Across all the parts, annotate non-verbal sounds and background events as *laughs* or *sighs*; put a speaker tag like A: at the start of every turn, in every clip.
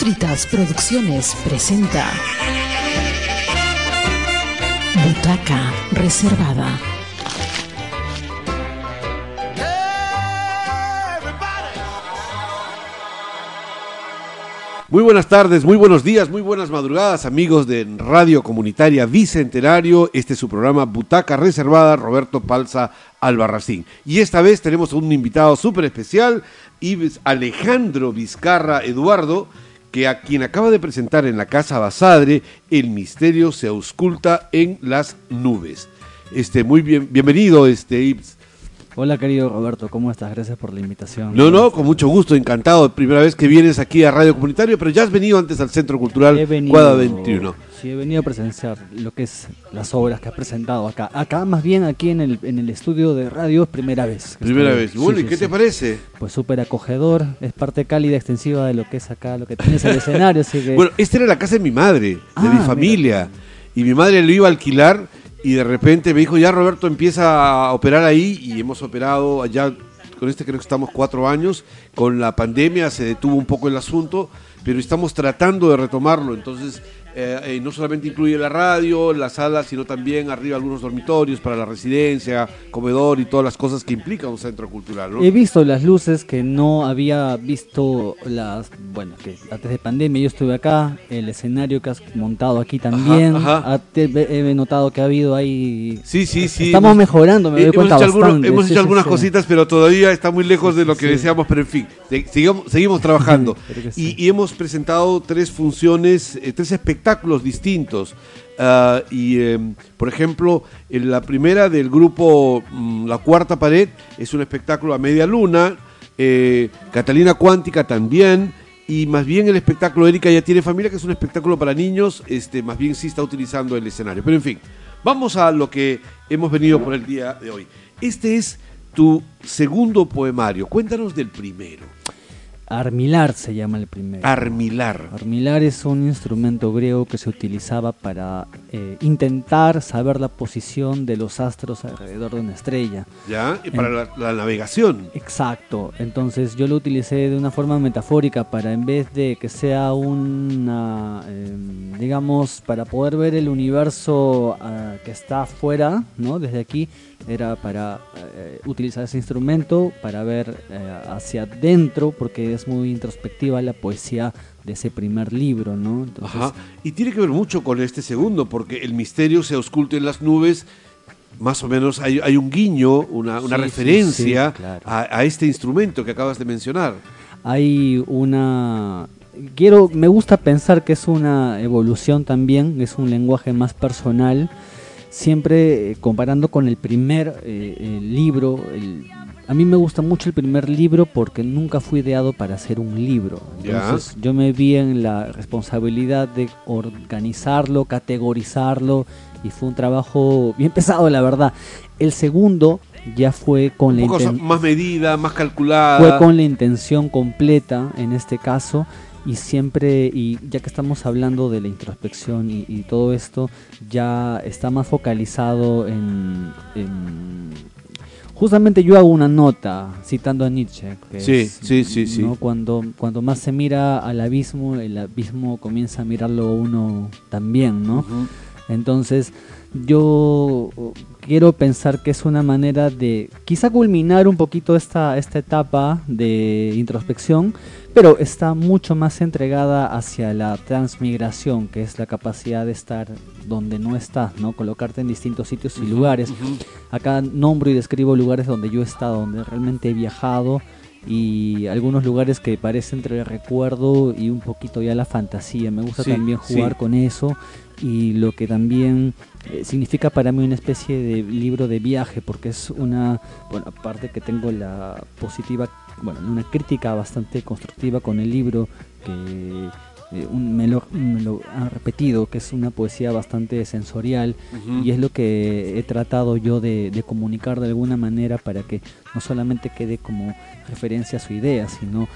A: Fritas Producciones presenta Butaca Reservada.
B: Muy buenas tardes, muy buenos días, muy buenas madrugadas, amigos de Radio Comunitaria Bicentenario. Este es su programa Butaca Reservada, Roberto Palza Albarracín. Y esta vez tenemos un invitado súper especial, Alejandro Vizcarra Eduardo, que a quien acaba de presentar en la Casa Basadre, El misterio se ausculta en las nubes. Este, muy bien, bienvenido, este, Ives.
C: Hola querido Roberto, ¿cómo estás? Gracias por la invitación.
B: No, no, con mucho gusto, encantado. Primera vez que vienes aquí a Radio Comunitario, pero ya has venido antes al Centro Cultural
C: venido-
B: Cuadra 21.
C: Sí, he venido a presenciar lo que es las obras que has presentado acá. Acá, más bien aquí en el, en el estudio de radio, es primera vez.
B: Primera
C: estoy.
B: vez. Bueno,
C: Sí,
B: ¿y
C: sí,
B: qué
C: sí.
B: te parece?
C: Pues súper acogedor, es parte cálida, extensiva de lo que es acá, lo que tienes el escenario, así que... *laughs*
B: Bueno, esta era la casa de mi madre, de
C: Ah,
B: mi
C: mira.
B: familia. Y mi madre lo iba a alquilar y de repente me dijo, ya Roberto empieza a operar ahí y hemos operado allá, con este creo que estamos cuatro años, con la pandemia se detuvo un poco el asunto, pero estamos tratando de retomarlo. Entonces, eh, eh, no solamente incluye la radio, la sala, sino también arriba algunos dormitorios para la residencia, comedor y todas las cosas que implica un centro cultural. ¿no?
C: He visto las luces que no había visto las, bueno, que antes de pandemia yo estuve acá, el escenario que has montado aquí también,
B: ajá.
C: Te- he notado que ha habido ahí...
B: Sí, sí, sí.
C: Estamos
B: Hemos-
C: mejorando, me
B: Eh,
C: doy cuenta
B: hemos hecho, algunos-
C: bastante,
B: hemos
C: sí,
B: hecho
C: sí,
B: algunas
C: sí.
B: cositas, pero todavía está muy lejos de lo que deseamos, pero en fin, se- sigamos, seguimos *laughs* trabajando. Y, y hemos presentado tres funciones, eh, tres espectáculos distintos. Ah, y, eh, por ejemplo, en la primera del grupo mm, La Cuarta Pared es un espectáculo a media luna, eh, Catalina Cuántica también, y más bien el espectáculo Erika ya tiene familia, que es un espectáculo para niños, este, más bien sí está utilizando el escenario. Pero en fin, vamos a lo que hemos venido por el día de hoy. Este es tu segundo poemario. Cuéntanos del primero.
C: Armilar se llama el primero.
B: Armilar.
C: Armilar es un instrumento griego que se utilizaba para eh, intentar saber la posición de los astros alrededor de una estrella.
B: ¿Ya? Y para la, la navegación.
C: Exacto, entonces yo lo utilicé de una forma metafórica para en vez de que sea una, eh, digamos, para poder ver el universo ah, que está afuera, ¿no? Desde aquí, era para eh, utilizar ese instrumento para ver eh, hacia adentro, porque es muy introspectiva la poesía de ese primer libro, ¿no? Entonces,
B: Ajá. Y tiene que ver mucho con este segundo, porque el misterio se oculta en las nubes. Más o menos hay, hay un guiño, una, una
C: Sí, sí,
B: referencia
C: sí, claro.
B: a, a este instrumento que acabas de mencionar.
C: hay una quiero me gusta pensar que es una evolución también es un lenguaje más personal siempre eh, comparando con el primer eh, el libro el- a mí me gusta mucho el primer libro porque nunca fui ideado para hacer un libro. Entonces yo me vi en la responsabilidad de organizarlo categorizarlo y fue un trabajo bien pesado la verdad. El segundo ya fue con
B: Un
C: la
B: poco más medida, más calculada.
C: fue con la intención completa en este caso y siempre, y ya que estamos hablando de la introspección y, y todo esto, ya está más focalizado en, en- Justamente yo hago una nota citando a Nietzsche. que
B: Sí,
C: es,
B: sí, sí, sí.
C: ¿no? Cuando, cuando más se mira al abismo, el abismo comienza a mirarlo uno también, ¿no? Entonces, yo quiero pensar que es una manera de quizá culminar un poquito esta, esta etapa de introspección, pero está mucho más entregada hacia la transmigración, que es la capacidad de estar donde no estás, ¿no? Colocarte en distintos sitios y lugares. Acá nombro y describo lugares donde yo he estado, donde realmente he viajado y algunos lugares que parece entre el recuerdo y un poquito ya la fantasía. Me gusta
B: Sí,
C: también jugar
B: sí.
C: con eso y lo que también eh, significa para mí una especie de libro de viaje porque es una, bueno, aparte que tengo la positiva, bueno, una crítica bastante constructiva con el libro que eh, un- me, lo, me lo han repetido, que es una poesía bastante sensorial y es lo que he tratado yo de, de comunicar de alguna manera para que no solamente quede como referencia a su idea, sino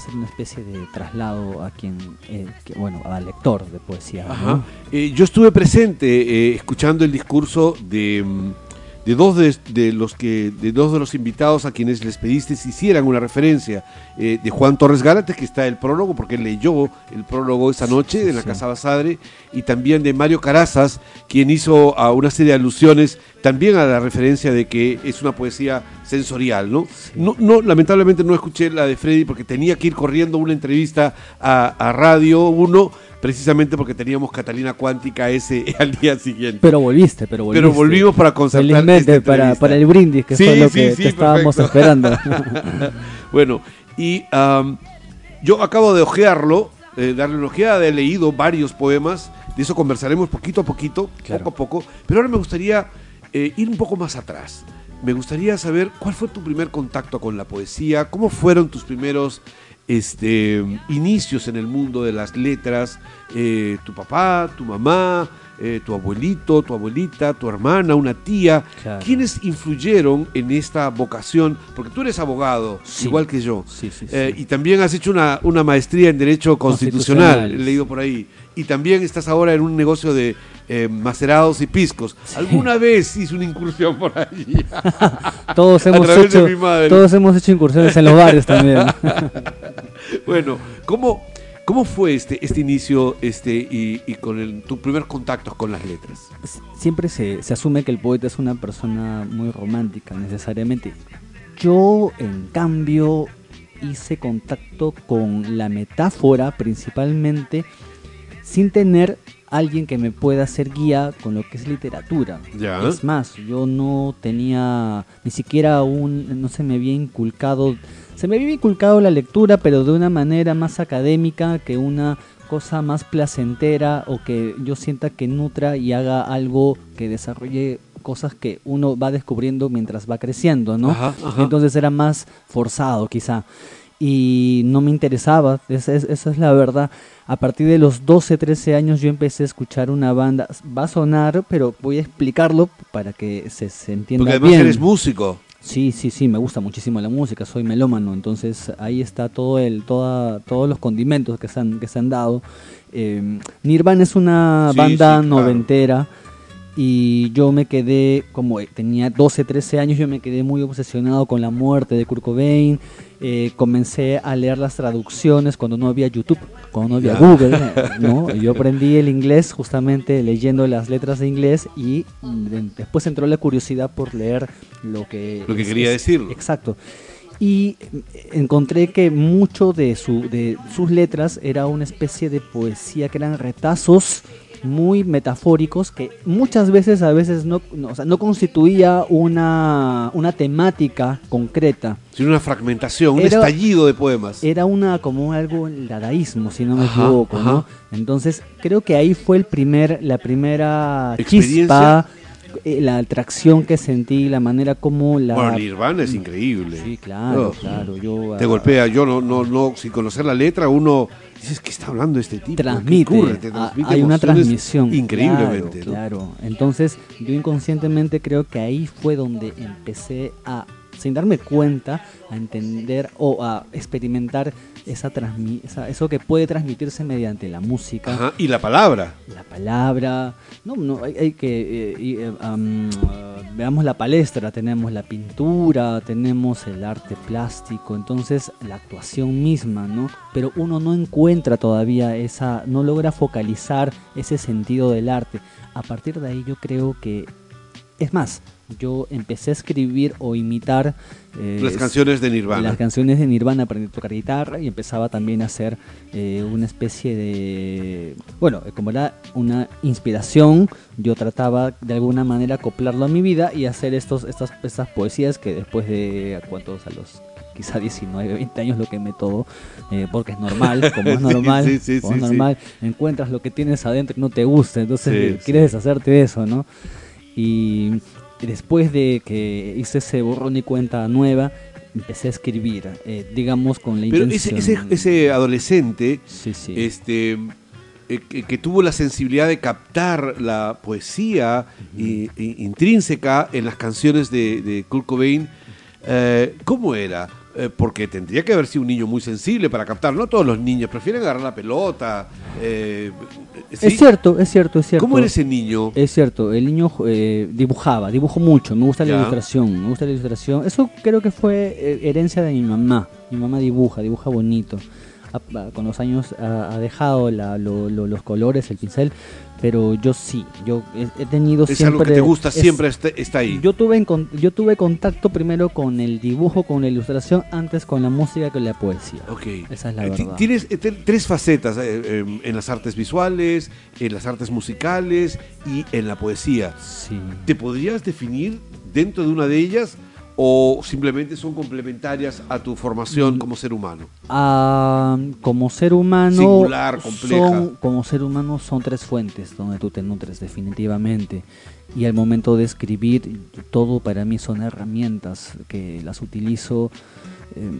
C: hacer una especie de traslado a quien, eh, que- bueno, al lector de poesía. ¿no?
B: Ajá. Eh, yo estuve presente eh, escuchando el discurso de, mm, de dos de, de los que de dos de los invitados a quienes les pediste si hicieran una referencia eh, de Juan Torres Gálates que está el prólogo porque él leyó el prólogo esa noche en la
C: Sí.
B: Casa Basadre y también de Mario Carazas quien hizo a una serie de alusiones también a la referencia de que es una poesía sensorial, ¿no? No, no lamentablemente no escuché la de Freddy porque tenía que ir corriendo una entrevista a, a Radio 1 precisamente porque teníamos Catalina Cuántica ese *laughs* al día siguiente.
C: Pero volviste, pero volviste.
B: Pero volvimos para concertar
C: Felizmente,
B: esta
C: para, para el brindis, que
B: Sí,
C: fue lo
B: sí,
C: que,
B: sí,
C: que estábamos *laughs* esperando. *laughs*
B: Bueno, y am, yo acabo de ojearlo, eh, darle una ojeada, he leído varios poemas, de eso conversaremos poquito a poquito,
C: Claro.
B: poco a poco, pero ahora me gustaría eh, ir un poco más atrás. Me gustaría saber cuál fue tu primer contacto con la poesía, cómo fueron tus primeros este, inicios en el mundo de las letras, eh, tu papá, tu mamá, eh, tu abuelito, tu abuelita, tu hermana, una tía,
C: Claro.
B: ¿quiénes influyeron en esta vocación? Porque tú eres abogado,
C: Sí.
B: igual que yo.
C: Sí, sí, sí.
B: Eh, y también has hecho una, una maestría en Derecho Constitucional,
C: Constitucional.
B: he leído por ahí. Y también estás ahora en un negocio de eh, macerados y piscos. ¿Alguna vez hice una incursión por allí? *laughs*
C: todos, hemos hecho, todos hemos hecho incursiones en los bares también. *laughs*
B: bueno, ¿cómo, cómo fue este, este inicio este, y, y con el- tu primer contacto con las letras?
C: Siempre se, se asume que el poeta es una persona muy romántica, necesariamente. Yo, en cambio, hice contacto con la metáfora principalmente sin tener alguien que me pueda hacer guía con lo que es literatura.
B: Ya.
C: Es más, yo no tenía ni siquiera un, no se me había inculcado, se me había inculcado la lectura, pero de una manera más académica que una cosa más placentera o que yo sienta que nutra y haga algo que desarrolle cosas que uno va descubriendo mientras va creciendo, ¿no?
B: Ajá, ajá.
C: Entonces era más forzado quizá y no me interesaba, esa es, esa es la verdad. A partir de los 12, 13 años yo empecé a escuchar una banda, va a sonar, pero voy a explicarlo para que se, se entienda
B: Porque además
C: bien.
B: eres músico.
C: Sí, sí, sí, me gusta muchísimo la música, soy melómano, entonces ahí está todo el, toda, todos los condimentos que se han, que se han dado. Eh, Nirvana es una
B: Sí,
C: banda
B: sí, claro.
C: noventera y yo me quedé, como tenía 12, 13 años, yo me quedé muy obsesionado con la muerte de Kurt Cobain. Eh, comencé a leer las traducciones cuando no había YouTube, cuando no había. Google, *laughs* ¿no? Yo aprendí el inglés justamente leyendo las letras de inglés y de- después entró la curiosidad por leer lo que...
B: Lo que quería decir.
C: Exacto. Y eh, encontré que mucho de, su, de sus letras era una especie de poesía que eran retazos muy metafóricos que muchas veces a veces no, no, o sea, no constituía una, una temática concreta.
B: Sino una fragmentación, un
C: Era-
B: estallido de poemas.
C: Era una como algo el dadaísmo, si no me
B: Ajá,
C: equivoco. Entonces, creo que ahí fue el primer, la primera
B: Experiencia.
C: chispa, eh, la atracción que sentí, la manera como la...
B: Bueno, Nirvana es increíble.
C: Sí, claro,
B: Oh,
C: claro. Yo,
B: Te
C: ah,
B: golpea, yo no, no, no, sin conocer la letra, uno dices, ¿qué está hablando este tipo? ¿Qué
C: transmite,
B: ocurre? Te transmite
C: hay una transmisión
B: Increíblemente,
C: claro,
B: ¿no?
C: claro. entonces yo inconscientemente creo que ahí fue donde empecé a sin darme cuenta a entender o a experimentar esa, transmi- esa eso que puede transmitirse mediante la música
B: Ajá, y la palabra.
C: la palabra. No, no, hay, hay que. eh, y, eh, ah, veamos la palestra, tenemos la pintura, tenemos el arte plástico, entonces la actuación misma, ¿no? Pero uno no encuentra todavía esa. No logra focalizar ese sentido del arte. A partir de ahí, yo creo que. Es más, yo empecé a escribir o imitar. eh,
B: Las canciones de Nirvana.
C: las canciones de Nirvana aprendí a tocar guitarra y empezaba también a hacer eh, una especie de... Bueno, como era una inspiración, yo trataba de alguna manera acoplarlo a mi vida y hacer estos, estas, estas poesías que después de... ¿a ¿Cuántos? A los quizá 19, 20 años lo quemé todo, eh, porque es normal, *laughs* como es normal,
B: sí, sí,
C: como
B: sí,
C: es
B: sí.
C: normal, encuentras lo que tienes adentro y no te gusta, entonces quieres deshacerte de eso, ¿no? Y después de que hice ese borrón y cuenta nueva, empecé a escribir, eh, digamos con la
B: Pero ese,
C: intención.
B: ese, ese adolescente
C: Sí, sí.
B: este, eh, que, que tuvo la sensibilidad de captar la poesía i- i- intrínseca en las canciones de, de Kurt Cobain, eh, ¿cómo era? Eh, porque tendría que haber sido un niño muy sensible para captar. No todos los niños prefieren agarrar la pelota. eh, ¿sí?
C: Es cierto, es cierto, es cierto.
B: ¿Cómo era ese niño?
C: Es cierto, el niño eh, dibujaba, dibujo mucho, me gusta la
B: Ya.
C: ilustración, me gusta la ilustración. Eso creo que fue eh, herencia de mi mamá. Mi mamá dibuja, dibuja bonito. Ha- con los años ha, ha dejado la- lo- lo- los colores, el pincel, pero yo sí, yo he, tenido
B: Es
C: siempre...
B: algo que te gusta,
C: es-
B: siempre está, está ahí.
C: Yo tuve, yo tuve contacto primero con el dibujo, con la ilustración, antes con la música que con la poesía.
B: Ok.
C: Esa es la
B: Eh,
C: verdad.
B: Tienes eh, tres facetas eh, eh, en las artes visuales, en las artes musicales y en la poesía.
C: Sí.
B: ¿Te podrías definir dentro de una de ellas o simplemente son complementarias a tu formación como ser humano?
C: Ah, como ser humano
B: Singular, compleja.
C: son- como ser humano son tres fuentes donde tú te nutres definitivamente y al momento de escribir todo para mí son herramientas que las utilizo eh,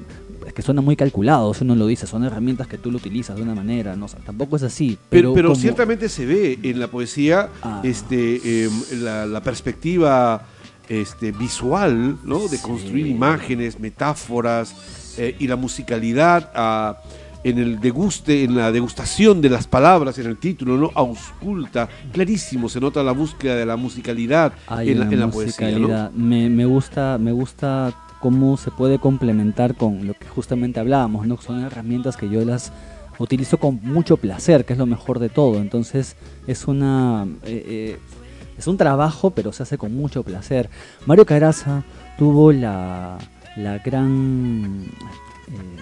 C: es que suena muy calculado si uno lo dice son herramientas que tú lo utilizas de una manera no O sea, tampoco es así
B: Pero,
C: pero,
B: pero
C: como-
B: ciertamente se ve en la poesía
C: Ah.
B: este, eh, la, la perspectiva este, visual, ¿no? De
C: Sí.
B: construir imágenes, metáforas eh, y la musicalidad ah, en el deguste, en la degustación de las palabras, en el título, ¿no? Ausculta, clarísimo, se nota la búsqueda de la musicalidad en la, en la poesía, ¿no?
C: me, me gusta, me gusta cómo se puede complementar con lo que justamente hablábamos, ¿no? Son herramientas que yo las utilizo con mucho placer, que es lo mejor de todo. Entonces es una eh, eh, es un trabajo, pero se hace con mucho placer. Mario Caraza tuvo la la gran eh,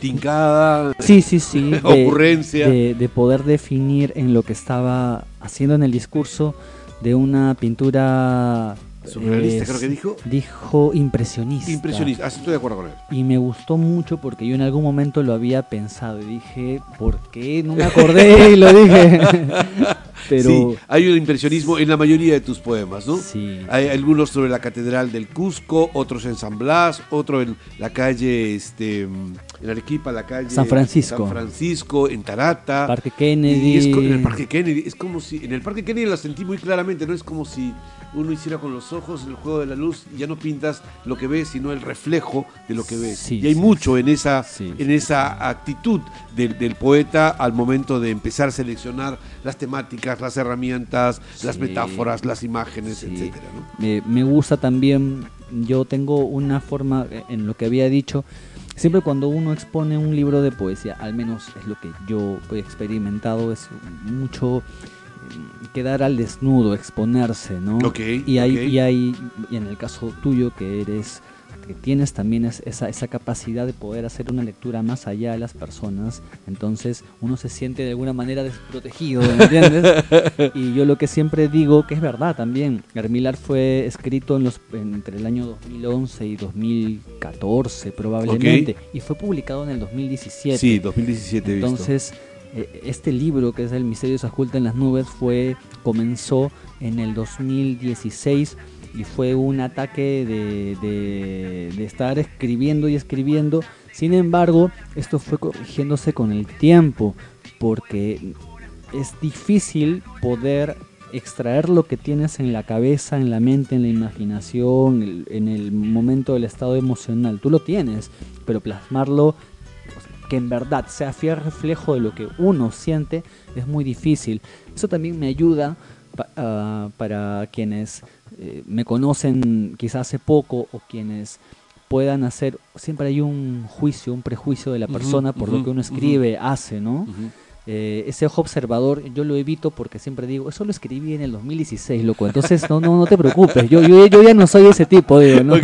B: Tincada,
C: Sí, sí, sí. *laughs* de-
B: Ocurrencia.
C: De, de poder definir en lo que estaba haciendo en el discurso de una pintura.
B: Surrealista,
C: eh,
B: creo que dijo.
C: Dijo impresionista.
B: impresionista, estoy de acuerdo con él.
C: Y me gustó mucho porque yo en algún momento lo había pensado y dije, ¿por qué no me acordé? y lo dije. *laughs* Pero.
B: Sí, hay un impresionismo en la mayoría de tus poemas, ¿no?
C: Sí.
B: Hay algunos sobre la Catedral del Cusco, otros en San Blas, otro en la calle, este, en Arequipa, la calle
C: San Francisco.
B: San Francisco, en Tarata.
C: Parque Kennedy.
B: Y es co- en el Parque Kennedy, es como si, en el Parque Kennedy la sentí muy claramente, ¿no? Es como si uno hiciera con los ojos el juego de la luz ya no pintas lo que ves, sino el reflejo de lo que ves.
C: Sí,
B: y hay
C: sí,
B: mucho en esa,
C: sí.
B: en esa actitud del, del poeta al momento de empezar a seleccionar las temáticas, las herramientas, las
C: Sí.
B: metáforas, las imágenes,
C: Sí.
B: ¿no?
C: Me, me gusta también, yo tengo una forma en lo que había dicho, siempre cuando uno expone un libro de poesía, al menos es lo que yo he experimentado, es mucho quedar al desnudo, exponerse, ¿no?
B: Ok,
C: y hay,
B: ok.
C: y hay, y en el caso tuyo que eres que tienes también es- esa, esa capacidad de poder hacer una lectura más allá de las personas, entonces uno se siente de alguna manera desprotegido, ¿me entiendes? *laughs* y yo lo que siempre digo, que es verdad también, Hermilar fue escrito en los, entre el año 2011 y 2014 probablemente, y fue publicado en el 2017.
B: Sí, 2017 he visto.
C: Eh, este libro que es El misterio se oculta en las nubes fue comenzó en el 2016 y fue un ataque de, de- de estar escribiendo y escribiendo. Sin embargo, esto fue corrigiéndose con el tiempo porque es difícil poder extraer lo que tienes en la cabeza, en la mente, en la imaginación, en el momento del estado emocional. Tú lo tienes, pero plasmarlo que en verdad sea fiel reflejo de lo que uno siente es muy difícil. Eso también me ayuda pa- ah, para quienes eh, me conocen quizás hace poco o quienes puedan hacer, siempre hay un juicio, un prejuicio de la persona por lo que uno escribe, hace, ¿no? Eh, ese ojo observador yo lo evito porque siempre digo, eso lo escribí en el 2016, loco. Entonces no, no, no te preocupes, yo, yo, yo ya no soy ese tipo, digo, ¿no?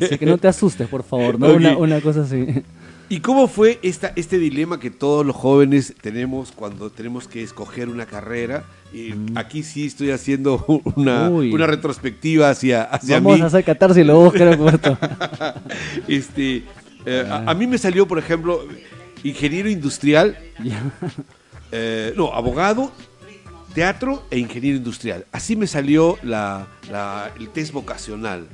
C: Así que no te asustes, por favor, ¿no? Una cosa así.
B: ¿Y cómo fue esta, este dilema que todos los jóvenes tenemos cuando tenemos que escoger una carrera? Y aquí sí estoy haciendo una, una retrospectiva hacia, hacia
C: Vamos
B: mí.
C: a hacer dos, creo que esto. *laughs*
B: Este, eh, a, a mí me salió, por ejemplo, ingeniero industrial, eh, no, abogado, teatro e ingeniero industrial. Así me salió la, la- el test vocacional.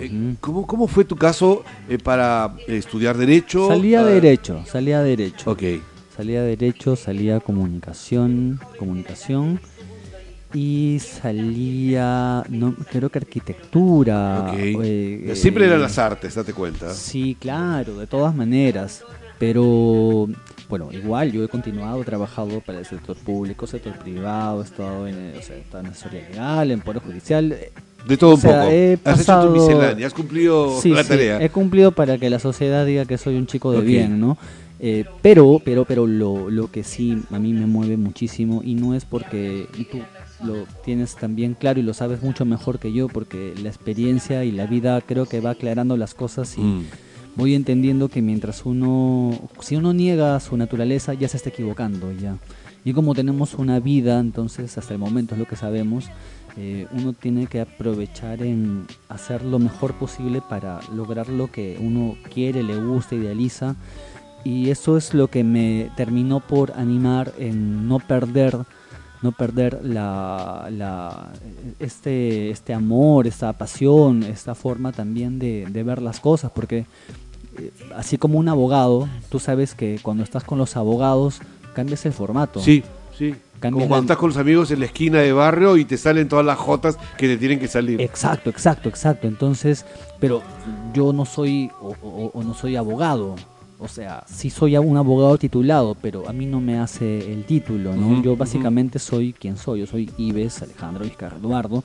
B: Eh. ¿cómo, cómo fue tu caso eh, para estudiar Derecho?
C: Salía
B: Ah,
C: derecho, salía derecho.
B: Ok.
C: Salía derecho, salía comunicación, comunicación. y salía, no, creo que arquitectura. Eh,
B: Siempre
C: eh,
B: eran las artes, date cuenta.
C: Sí, claro, de todas maneras. Pero bueno, igual yo he continuado, he trabajado para el sector público, sector privado, he estado en, o sea, he estado en asesoría legal, en Poder Judicial.
B: De todo
C: O
B: un poco.
C: he
B: Has hecho tu miscelánea, has cumplido
C: Sí,
B: la
C: sí,
B: tarea.
C: he cumplido para que la sociedad diga que soy un chico de bien, ¿no? Eh, pero, pero, pero lo, lo que sí a mí me mueve muchísimo y no es porque y tú lo tienes también claro y lo sabes mucho mejor que yo porque la experiencia y la vida creo que va aclarando las cosas y
B: Mm.
C: voy entendiendo que mientras uno, si uno niega su naturaleza ya se está equivocando ya. Y como tenemos una vida, entonces hasta el momento es lo que sabemos, eh, uno tiene que aprovechar en hacer lo mejor posible para lograr lo que uno quiere, le gusta, idealiza. Y eso es lo que me terminó por animar en no perder no perder la, este, este amor, esta pasión, esta forma también de, de ver las cosas, porque eh, así como un abogado, tú sabes que cuando estás con los abogados cambias el formato.
B: Sí, sí. Como cuando estás con los amigos en la esquina de barrio y te salen todas las jotas que te tienen que salir.
C: Exacto, exacto, exacto. Entonces, pero yo no soy o, o- o no soy abogado. O sea, sí soy un abogado titulado, pero a mí no me hace el título, ¿no? Yo básicamente soy quien soy. Yo soy Ives Alejandro Vizcarra Eduardo.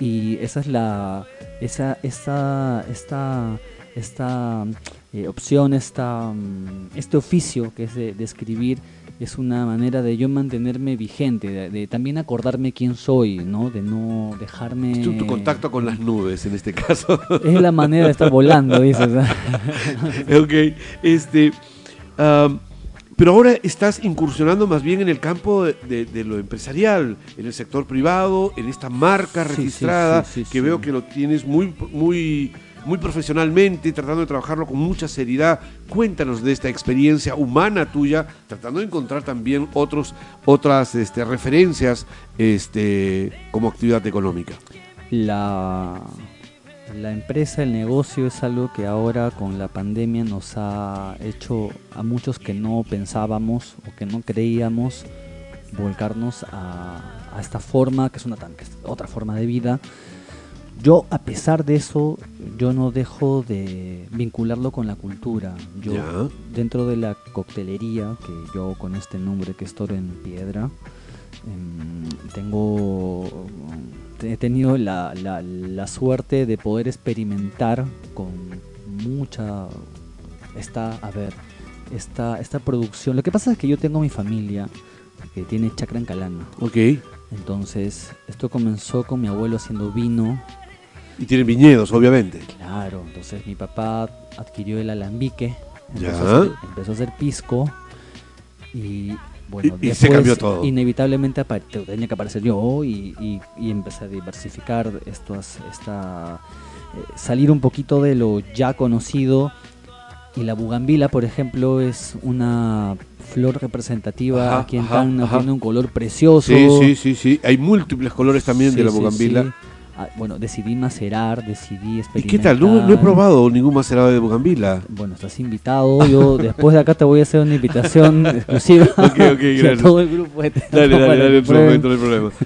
C: Y esa es la. Esa, esta, esta, esta eh, opción, esta, mm, este oficio que es de, de escribir, es una manera de yo mantenerme vigente, de, de también acordarme quién soy, ¿no? De no dejarme.
B: Tu, tu contacto con las nubes en este caso.
C: Es la manera de estar volando, dices. *laughs*
B: ok, este. pero ahora estás incursionando más bien en el campo de, de- de lo empresarial, en el sector privado, en esta marca
C: sí,
B: registrada,
C: sí, sí,
B: que veo que lo tienes muy, muy, muy profesionalmente, tratando de trabajarlo con mucha seriedad. Cuéntanos de esta experiencia humana tuya, tratando de encontrar también otros, otras este, referencias este, como actividad económica.
C: La, la empresa, el negocio es algo que ahora con la pandemia nos ha hecho a muchos que no pensábamos o que no creíamos volcarnos a, a esta forma, que es una otra forma de vida. Yo, a pesar de eso, yo no dejo de vincularlo con la cultura. Yo, dentro de la coctelería, que yo con este nombre que es Toro en Piedra, em, tengo he tenido la, la- la suerte de poder experimentar con mucha esta a ver esta esta producción lo que pasa es que yo tengo mi familia que tiene chacra en Calama
B: Ok.
C: entonces esto comenzó con mi abuelo haciendo vino
B: Y tienen viñedos, obviamente.
C: Claro, entonces mi papá adquirió el alambique,
B: Ya.
C: empezó, a hacer, empezó a hacer pisco y bueno,
B: Y- y se cambió todo.
C: Inevitablemente tenía que aparecer yo y, y- y empecé a diversificar estas, esta, eh, salir un poquito de lo ya conocido. Y la bugambila, por ejemplo, es una flor representativa
B: Ajá,
C: aquí en
B: ajá,
C: Tacna,
B: ajá.
C: tiene un color precioso.
B: Sí, sí, sí, sí. Hay múltiples colores también de la bugambila.
C: sí. Bueno, decidí macerar, decidí
B: ¿Y
C: experimentar.
B: qué tal? No, no he probado ningún macerado de bugambila.
C: Bueno, estás invitado. Yo después de acá te voy a hacer una invitación *laughs* exclusiva
B: Ok, ok, *laughs*
C: y a
B: gracias.
C: todo el grupo. de Teatro
B: Dale, dale, dale, momento, no hay problema. *laughs*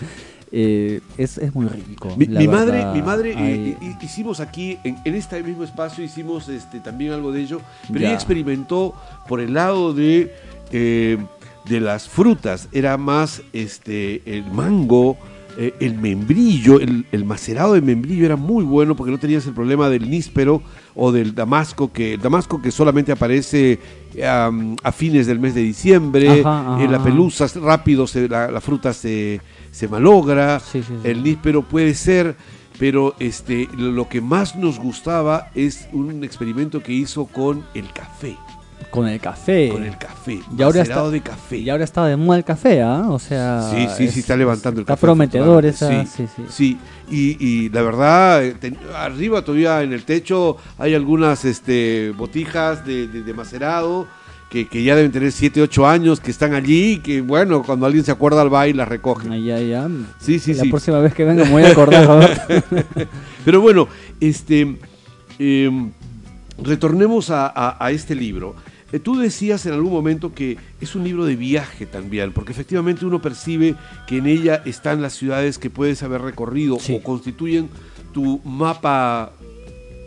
C: Eh, es, es muy rico.
B: Mi, madre, mi madre eh, eh, hicimos aquí, en, en este mismo espacio, hicimos este, también algo de ello, pero
C: Ya.
B: ella experimentó por el lado de, de las frutas, era más este, el mango, eh, el membrillo, el, el macerado de membrillo era muy bueno porque no tenías el problema del níspero o del damasco, que el damasco que solamente aparece a fines del mes de diciembre,
C: Ajá, ajá,
B: eh, la
C: ajá.
B: pelusa rápido, se- la, la fruta se, se malogra,
C: Sí, sí, sí.
B: el níspero puede ser, pero este, lo que más nos gustaba es un experimento que hizo con el café.
C: Con el café.
B: Con el café.
C: Y ahora está-
B: de café.
C: Y ahora está de moda el café, ¿ah? O sea.
B: Sí, sí, sí,
C: es-
B: está levantando el
C: está
B: café.
C: prometedor
B: afortunadamente.
C: esa. Sí, sí.
B: Sí, y, y la verdad, eh, ten- arriba todavía en el techo hay algunas este, botijas de, de- de macerado que, que ya deben tener 7, 8 años, que están allí y que, bueno, cuando alguien se acuerda al baile las recogen.
C: Ay, ya, ya.
B: Sí, sí,
C: la
B: sí.
C: próxima vez que venga me voy a acordar. *laughs*
B: Pero bueno, este, em, retornemos a, a- a este libro. Eh, tú decías en algún momento que es un libro de viaje también, porque efectivamente uno percibe que en ella están las ciudades que puedes haber recorrido
C: Sí.
B: o constituyen tu mapa,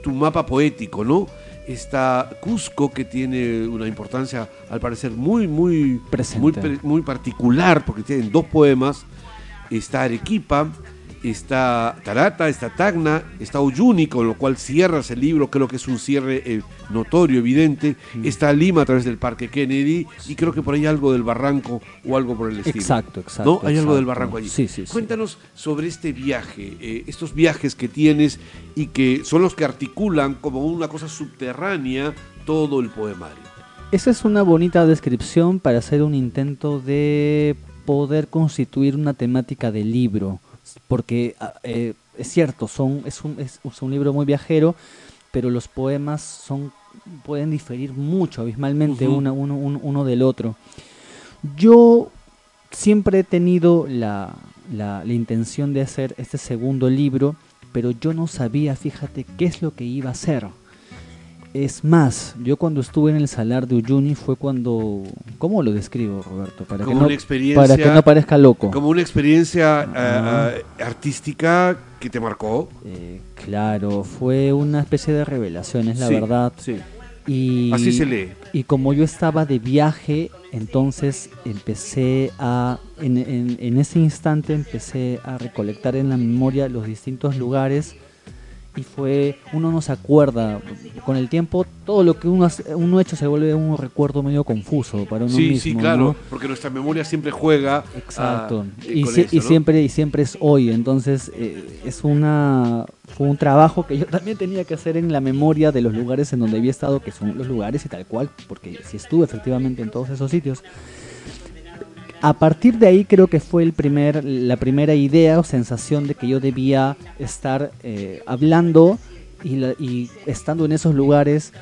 B: tu mapa poético, ¿no? Está Cusco, que tiene una importancia, al parecer, muy, muy,
C: Presente.
B: muy, muy particular, porque tienen dos poemas. Está Arequipa, está Tarata, está Tacna, está Uyuni, con lo cual cierras el libro, creo que es un cierre eh, notorio, evidente. Está Lima a través del Parque Kennedy, y creo que por ahí algo del barranco o algo por el estilo.
C: Exacto, exacto.
B: ¿No? Hay algo del barranco allí.
C: Sí, sí, sí.
B: Cuéntanos sobre este viaje, eh, estos viajes que tienes y que son los que articulan como una cosa subterránea todo el poemario.
C: Esa es una bonita descripción para hacer un intento de poder constituir una temática de libro, porque ah, eh, es cierto, son, es, un, es, es un libro muy viajero, pero los poemas son pueden diferir mucho abismalmente una- uno, uno- uno del otro. Yo siempre he tenido la, la- la intención de hacer este segundo libro, pero yo no sabía, fíjate, qué es lo que iba a hacer. Es más, yo cuando estuve en el Salar de Uyuni fue cuando... ¿Cómo lo describo, Roberto? Para,
B: Como
C: que, no,
B: una experiencia-
C: para que no parezca loco.
B: Como una experiencia eh, artística que te marcó.
C: Eh, claro, fue una especie de revelación, es la
B: Sí,
C: verdad.
B: Sí.
C: Y,
B: Así se lee.
C: Y como yo estaba de viaje, entonces empecé a, en, en- en ese instante empecé a recolectar en la memoria los distintos lugares y fue, uno no se acuerda, con el tiempo todo lo que uno, hace- uno ha hecho se vuelve un recuerdo medio confuso para uno
B: Sí,
C: mismo.
B: sí, claro,
C: ¿no?
B: porque nuestra memoria siempre juega.
C: Exacto.
B: eh,
C: y,
B: con
C: sie-
B: eso,
C: y
B: ¿no?
C: siempre y siempre es hoy, entonces eh, es una fue un trabajo que yo también tenía que hacer en la memoria de los lugares en donde había estado, que son los lugares y tal cual, porque si estuve efectivamente en todos esos sitios. A partir de ahí creo que fue el primer, la primera idea o sensación de que yo debía estar eh, hablando y, estando en esos lugares,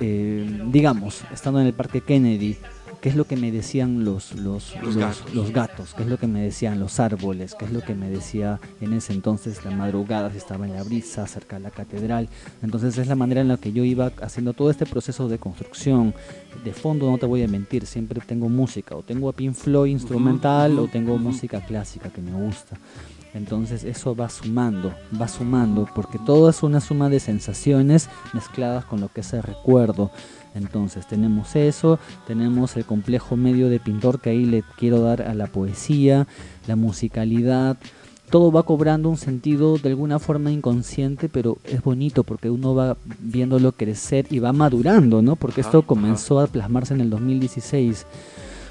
C: eh, digamos, estando en el Parque Kennedy, qué es lo que me decían los, los,
B: Los
C: los,
B: gatos.
C: los gatos, qué es lo que me decían los árboles, qué es lo que me decía en ese entonces la madrugada si estaba en la brisa cerca de la catedral. Entonces es la manera en la que yo iba haciendo todo este proceso de construcción. De fondo no te voy a mentir, siempre tengo música, o tengo a Pink Floyd instrumental o tengo música clásica que me gusta. Entonces eso va sumando, va sumando, porque todo es una suma de sensaciones mezcladas con lo que es el recuerdo. Entonces tenemos eso, tenemos el complejo medio de pintor que ahí le quiero dar a la poesía, la musicalidad. Todo va cobrando un sentido de alguna forma inconsciente, pero es bonito porque uno va viéndolo crecer y va madurando, ¿no? Porque esto comenzó a plasmarse en el 2016.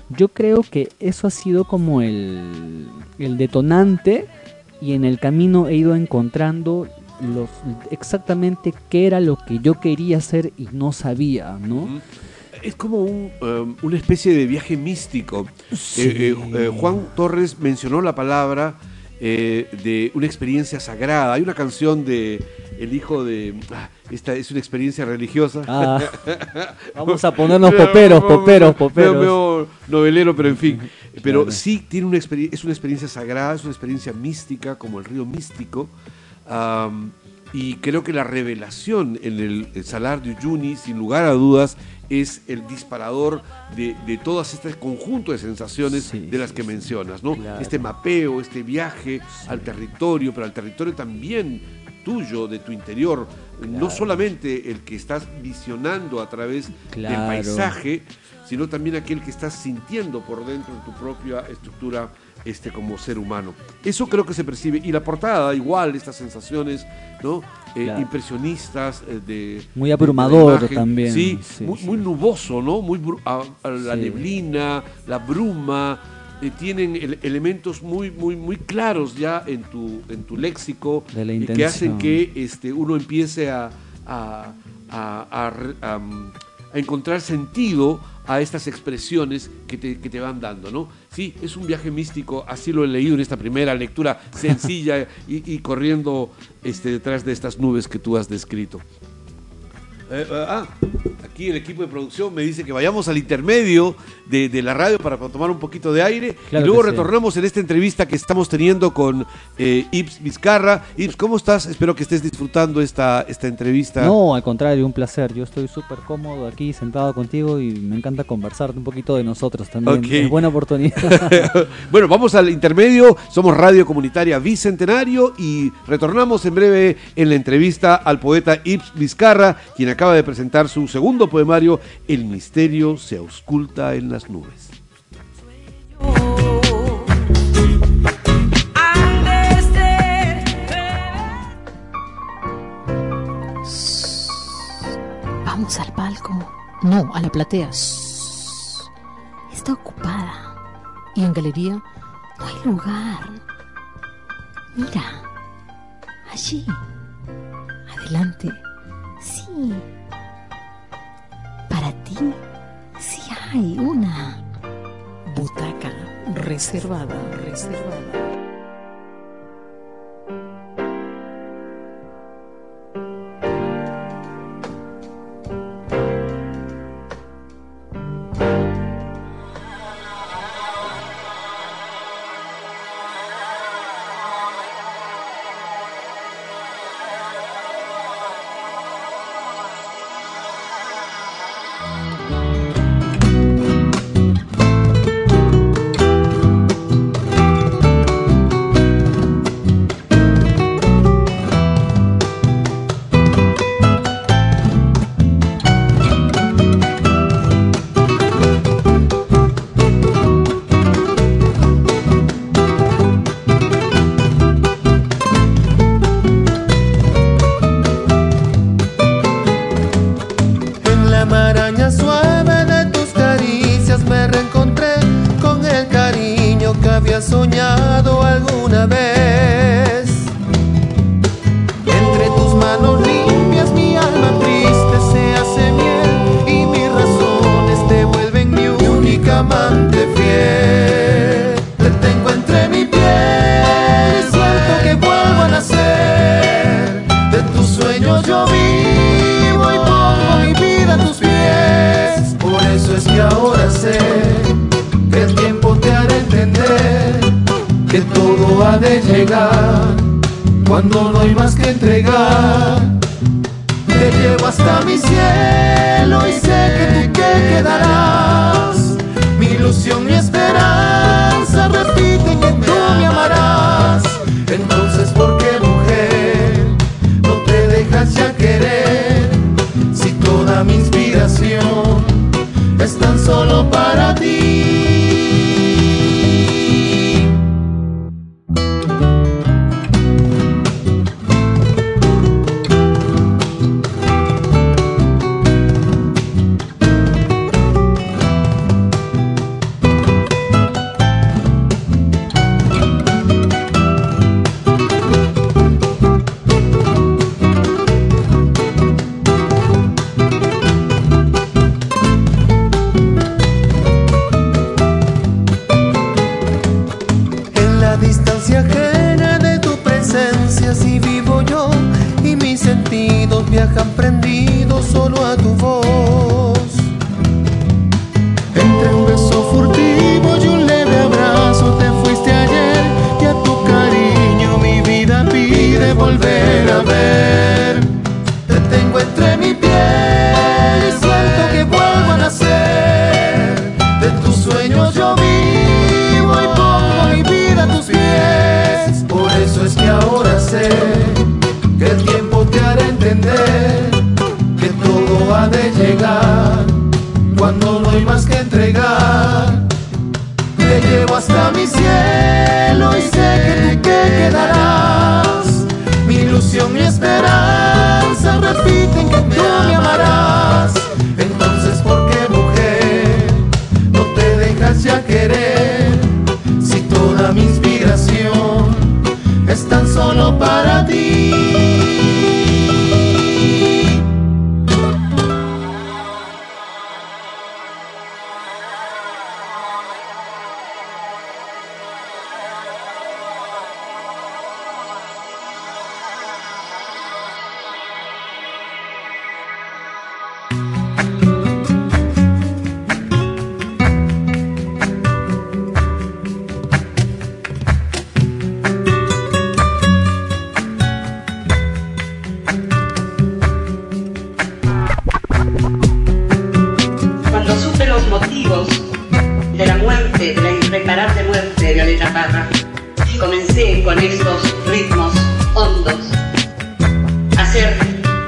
C: Yo creo que eso ha sido como el, el detonante y en el camino he ido encontrando los, exactamente qué era lo que yo quería hacer y no sabía, ¿no?
B: Es como un, um, una especie de viaje místico.
C: Sí.
B: Eh, eh, eh, Juan Torres mencionó la palabra eh, de una experiencia sagrada. Hay una canción de El hijo de... ah, esta es una experiencia religiosa.
C: Ah, *laughs* vamos a ponernos poperos, poperos, poperos.
B: Veo- veo novelero, pero en fin. Pero
C: Claro.
B: sí tiene una es una experiencia sagrada, es una experiencia mística, como el río místico. Y creo que la revelación en el, el Salar de Uyuni, sin lugar a dudas, es el disparador de, de todas este conjunto de sensaciones
C: Sí,
B: de las que mencionas, ¿no?
C: Claro.
B: Este mapeo, este viaje al territorio, pero al territorio también tuyo, de tu interior, no solamente el que estás visionando a través del paisaje, sino también aquel que estás sintiendo por dentro de tu propia estructura este, como ser humano. Eso creo que se percibe. Y la portada, igual, estas sensaciones ¿no? Eh,
C: Claro.
B: impresionistas eh, de...
C: Muy
B: de
C: abrumador también,
B: Sí,
C: sí,
B: muy,
C: sí.
B: muy nuboso, ¿no? Muy a- a la
C: Sí.
B: neblina, la bruma. eh, tienen ele- elementos muy, muy, muy claros ya en tu, en tu léxico
C: De la
B: y que hacen que este, uno empiece a, a- a encontrar sentido a estas expresiones que te, que te van dando, ¿no? Sí, es un viaje místico, así lo he leído en esta primera lectura sencilla y, corriendo este, detrás de estas nubes que tú has descrito. Eh, eh, ah, aquí el equipo de producción me dice que vayamos al intermedio de, de la radio para tomar un poquito de aire
C: Claro
B: y luego
C: sí.
B: retornamos en esta entrevista que estamos teniendo con eh, Ips Vizcarra. Ips, ¿cómo estás? Espero que estés disfrutando esta, esta entrevista.
C: No, al contrario, un placer. Yo estoy súper cómodo aquí sentado contigo y me encanta conversar un poquito de nosotros también.
B: Ok.
C: Es buena oportunidad. *laughs*
B: bueno, vamos al intermedio. Somos Radio Comunitaria Bicentenario y retornamos en breve en la entrevista al poeta Ips Vizcarra, quien acaba de presentar su segundo poemario, El misterio se ausculta en las nubes.
A: Vamos al palco. No, a la platea. Está ocupada. Y en galería no hay lugar. Mira. Allí. Adelante. Para ti, sí hay una. Butaca reservada, reservada.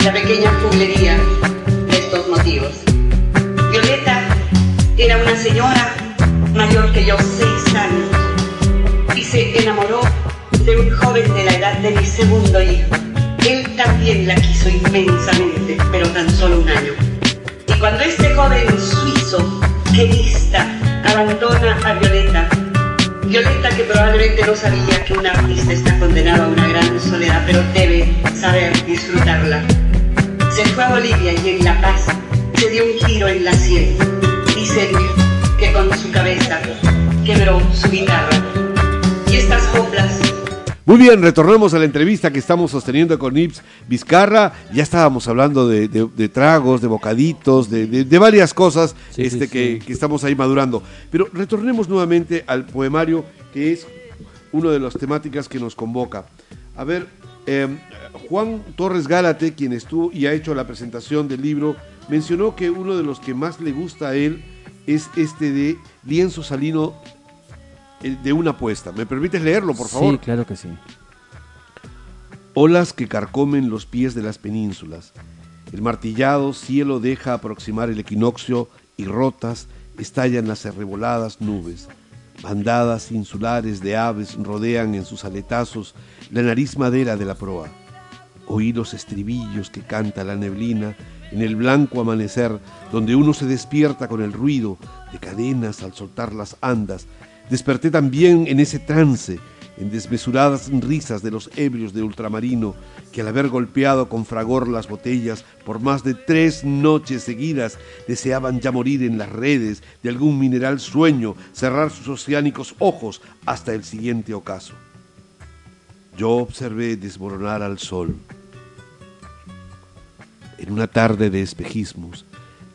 D: La pequeña juglería de estos motivos. Violeta era una señora mayor que yo, seis años, y se enamoró de un joven de la edad de mi segundo hijo. Él también la quiso inmensamente, pero tan solo un año. Y cuando este joven suizo, querista, abandona a Violeta, Violeta que probablemente no sabía que un artista está condenado a una gran soledad, pero debe saber disfrutarla. Se fue a Bolivia y en La Paz se dio un giro en la sien. Dicen que con su cabeza quebró su guitarra. Y estas coplas
B: Muy bien, retornemos a la entrevista que estamos sosteniendo con Ips Vizcarra. Ya estábamos hablando de, de- de tragos, de bocaditos, de, de- de varias cosas
C: Sí,
B: este,
C: sí,
B: que,
C: sí.
B: que estamos ahí madurando. Pero retornemos nuevamente al poemario, que es una de las temáticas que nos convoca. A ver, eh, Juan Torres Gálate, quien estuvo y ha hecho la presentación del libro, mencionó que uno de los que más le gusta a él es este de Lienzo Salino de una apuesta. ¿Me permites leerlo, por favor?
C: Sí, claro que sí.
B: Olas que carcomen los pies de las penínsulas. El martillado cielo deja aproximar el equinoccio y rotas estallan las arreboladas nubes. Bandadas insulares de aves rodean en sus aletazos la nariz madera de la proa. Oí los estribillos que canta la neblina en el blanco amanecer, donde uno se despierta con el ruido de cadenas al soltar las andas. Desperté también en ese trance, en desmesuradas risas de los ebrios de ultramarino, que al haber golpeado con fragor las botellas por más de tres noches seguidas, deseaban ya morir en las redes de algún mineral sueño, cerrar sus oceánicos ojos hasta el siguiente ocaso. Yo observé desmoronar al sol en una tarde de espejismos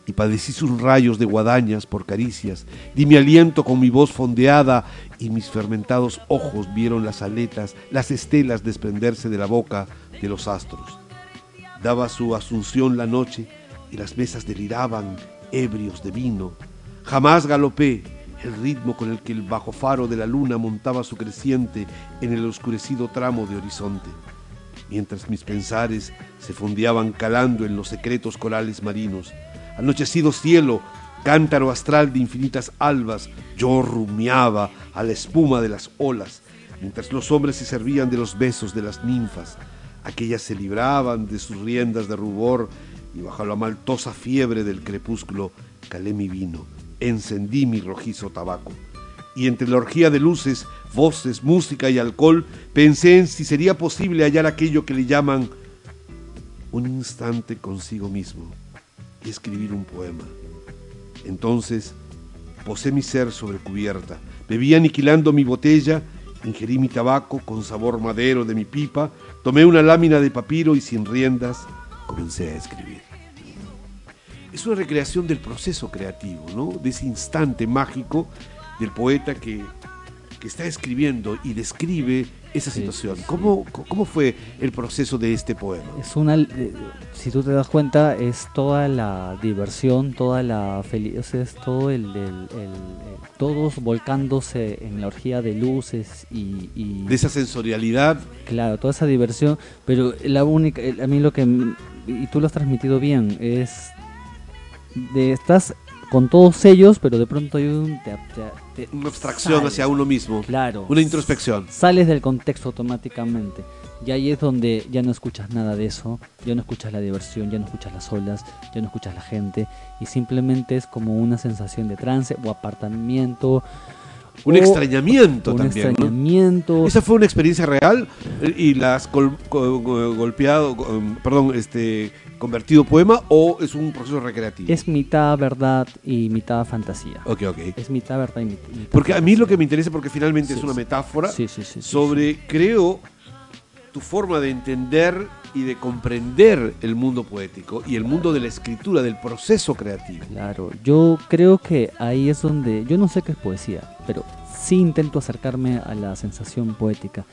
B: y padecí sus rayos de guadañas por caricias, di mi aliento con mi voz fondeada y mis fermentados ojos vieron las aletas, las estelas desprenderse de la boca de los astros. Daba su asunción la noche y las mesas deliraban ebrios de vino. Jamás galopé el ritmo con el que el bajo faro de la luna montaba su creciente en el oscurecido tramo de horizonte mientras mis pensares se fondeaban calando en los secretos corales marinos. Anochecido cielo, cántaro astral de infinitas albas, yo rumiaba a la espuma de las olas, mientras los hombres se servían de los besos de las ninfas. Aquellas se libraban de sus riendas de rubor y bajo la maltosa fiebre del crepúsculo calé mi vino, encendí mi rojizo tabaco y entre la orgía de luces, voces, música y alcohol, pensé en si sería posible hallar aquello que le llaman un instante consigo mismo y escribir un poema. Entonces posé mi ser sobre cubierta, bebí aniquilando mi botella, ingerí mi tabaco con sabor madero de mi pipa, tomé una lámina de papiro y sin riendas comencé a escribir. Es una recreación del proceso creativo, ¿no? De ese instante mágico del poeta que, que está escribiendo y describe esa
C: Sí,
B: situación.
C: sí.
B: ¿Cómo, ¿Cómo fue el proceso de este poema?
C: Es una, eh, si tú te das cuenta, es toda la diversión, toda la felicidad, es todo el, el- el- todos volcándose en la orgía de luces y, y-
B: De esa sensorialidad,
C: claro, toda esa diversión, pero la única, a mí lo que, y tú lo has transmitido bien, es, de, estás con todos ellos, pero de pronto hay un, te- te- te-
B: una abstracción
C: sales,
B: hacia uno mismo,
C: Claro.
B: una introspección.
C: Sales del contexto automáticamente. Y ahí es donde ya no escuchas nada de eso, ya no escuchas la diversión, ya no escuchas las olas, ya no escuchas la gente, y simplemente es como una sensación de trance o apartamiento.
B: Un
C: o
B: extrañamiento
C: un
B: también. ¿no?
C: extrañamiento.
B: ¿Esa fue una experiencia real eh, y la has gol- go- go- golpeado, go- um, perdón, este, convertido poema o es un proceso recreativo?
C: Es mitad verdad y mitad fantasía.
B: Ok, ok.
C: Es mitad verdad y mit- mitad
B: Porque a mí lo que me interesa, porque finalmente
C: Sí,
B: es una metáfora
C: sí, sí,
B: sobre, creo, tu forma de entender y de comprender el mundo poético y el mundo de la escritura, del proceso creativo.
C: Claro, yo creo que ahí es donde, yo no sé qué es poesía, pero sí intento acercarme a la sensación poética.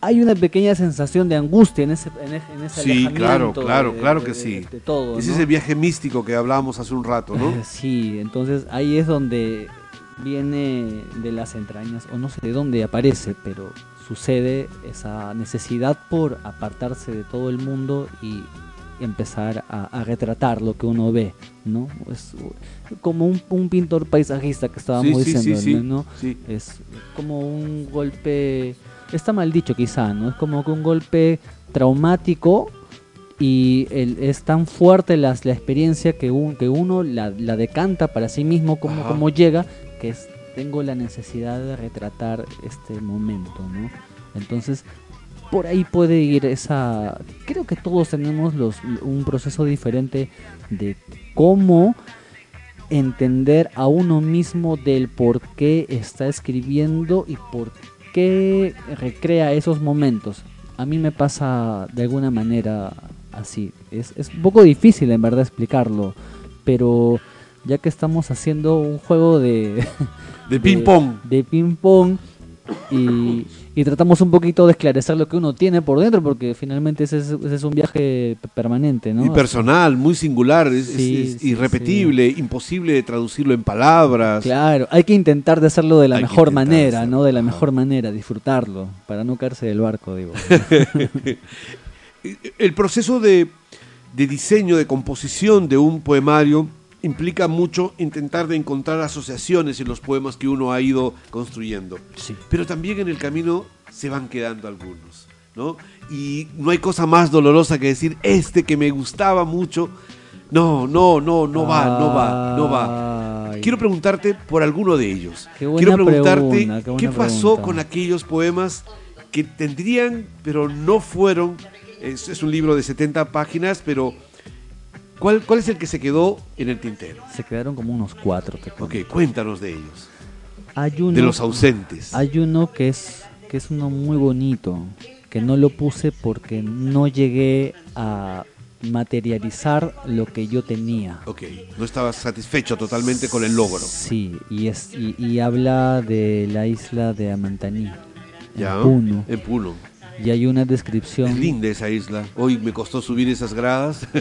C: hay una pequeña sensación de angustia en ese, en ese, en ese
B: Sí, claro, claro,
C: de-
B: claro que
C: de-
B: sí.
C: de todo,
B: Es
C: ¿no?
B: ese viaje místico que hablábamos hace un rato, ¿no? *laughs*
C: Sí, entonces ahí es donde viene de las entrañas, o no sé de dónde aparece, pero sucede esa necesidad por apartarse de todo el mundo y empezar a, a retratar lo que uno ve, ¿no? Es como un, un pintor paisajista que estábamos
B: Sí, sí, sí,
C: diciendo,
B: sí,
C: ¿no?
B: sí.
C: Es como un golpe, está mal dicho quizá, ¿no? Es como que un golpe traumático y el- es tan fuerte la experiencia que, un- que uno la, la decanta para sí mismo como,
B: Ajá.
C: como llega, que es, tengo la necesidad de retratar este momento, ¿no? Entonces, por ahí puede ir esa... Creo que todos tenemos los, un proceso diferente de cómo entender a uno mismo del por qué está escribiendo y por qué recrea esos momentos. A mí me pasa de alguna manera así. Es, es un poco difícil en verdad explicarlo, pero ya que estamos haciendo un juego de...
B: De ping-pong.
C: De ping-pong y, y tratamos un poquito de esclarecer lo que uno tiene por dentro, porque finalmente ese es, ese es un viaje permanente, ¿no?
B: Y personal, muy singular, es, es-
C: Sí,
B: es
C: sí,
B: irrepetible, imposible de traducirlo en palabras.
C: Claro, hay que intentar de hacerlo de la
B: Hay
C: mejor manera,
B: hacerlo,
C: ¿no? De la mejor manera, disfrutarlo, para no caerse del barco, digo. *laughs*
B: El proceso de, de diseño, de composición de un poemario implica mucho intentar de encontrar asociaciones en los poemas que uno ha ido construyendo.
C: Sí.
B: Pero también en el camino se van quedando algunos, ¿no? Y no hay cosa más dolorosa que decir, este que me gustaba mucho, no, no, no, no va, no va, no va. Quiero preguntarte por alguno de ellos.
C: Qué buena
B: Quiero preguntarte
C: pregunta, qué
B: qué pasó
C: pregunta.
B: con aquellos poemas que tendrían, pero no fueron. Es, es un libro de 70 páginas, pero ¿cuál, ¿cuál es el que se quedó en el tintero?
C: Se quedaron como unos cuatro, te.
B: Ok, cuéntanos de ellos.
C: Hay uno,
B: De los ausentes.
C: Hay uno que es, que es uno muy bonito, que no lo puse porque no llegué a materializar lo que yo tenía.
B: Ok, no estabas satisfecho totalmente con el logro.
C: Sí, y, es, y, y habla de la isla de Amantaní,
B: ¿Ya?
C: en Puno.
B: En Puno.
C: Y hay una descripción.
B: Es linda esa isla. Hoy me costó subir esas gradas. *laughs*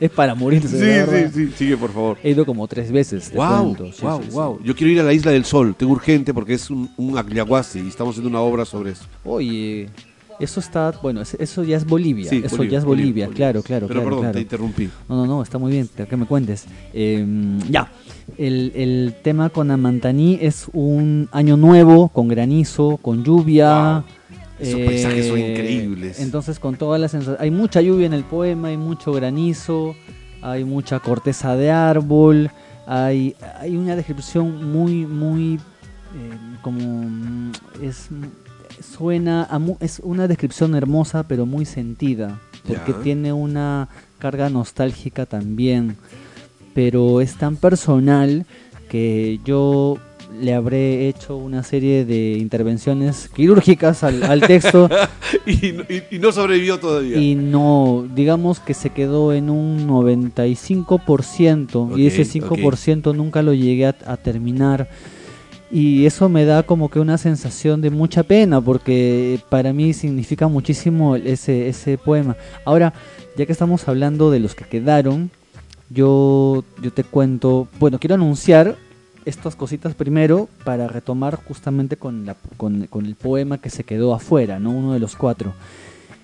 C: Es para morirse.
B: sí,
C: verdad.
B: sí, sí. Sigue, por favor.
C: He ido como tres veces.
B: Wow.
C: Sí,
B: wow,
C: sí, sí.
B: wow. Yo quiero ir a la Isla del Sol. Tengo urgente porque es un, un y estamos haciendo una obra sobre eso.
C: Oye, eso está. Bueno, es- eso ya es Bolivia.
B: Sí,
C: eso ya es Bolivia, claro, claro.
B: Pero
C: claro,
B: perdón,
C: claro.
B: te interrumpí.
C: No, no, no, está muy bien, que me cuentes. Eh, ya, el, el tema con Amantaní es un año nuevo, con granizo, con lluvia.
B: Wow. Esos paisajes son increíbles.
C: Entonces, con todas las. Hay mucha lluvia en el poema, hay mucho granizo, hay mucha corteza de árbol, hay, hay una descripción muy, muy. eh, como. mm, Es, suena. A mu- es una descripción hermosa, pero muy sentida. Porque tiene una carga nostálgica también. Pero es tan personal que yo le habré hecho una serie de intervenciones quirúrgicas al, al texto *laughs*
B: y, no- y- y no sobrevivió todavía.
C: y no, digamos que se quedó en un 95% y ese
B: Ok,
C: 5% nunca lo llegué a, a terminar. Y eso me da como que una sensación de mucha pena porque para mí significa muchísimo ese, ese poema. Ahora, ya que estamos hablando de los que quedaron, yo, yo te cuento, bueno, quiero anunciar estas cositas primero para retomar justamente con, la, con, con el poema que se quedó afuera, ¿no? Uno de los cuatro.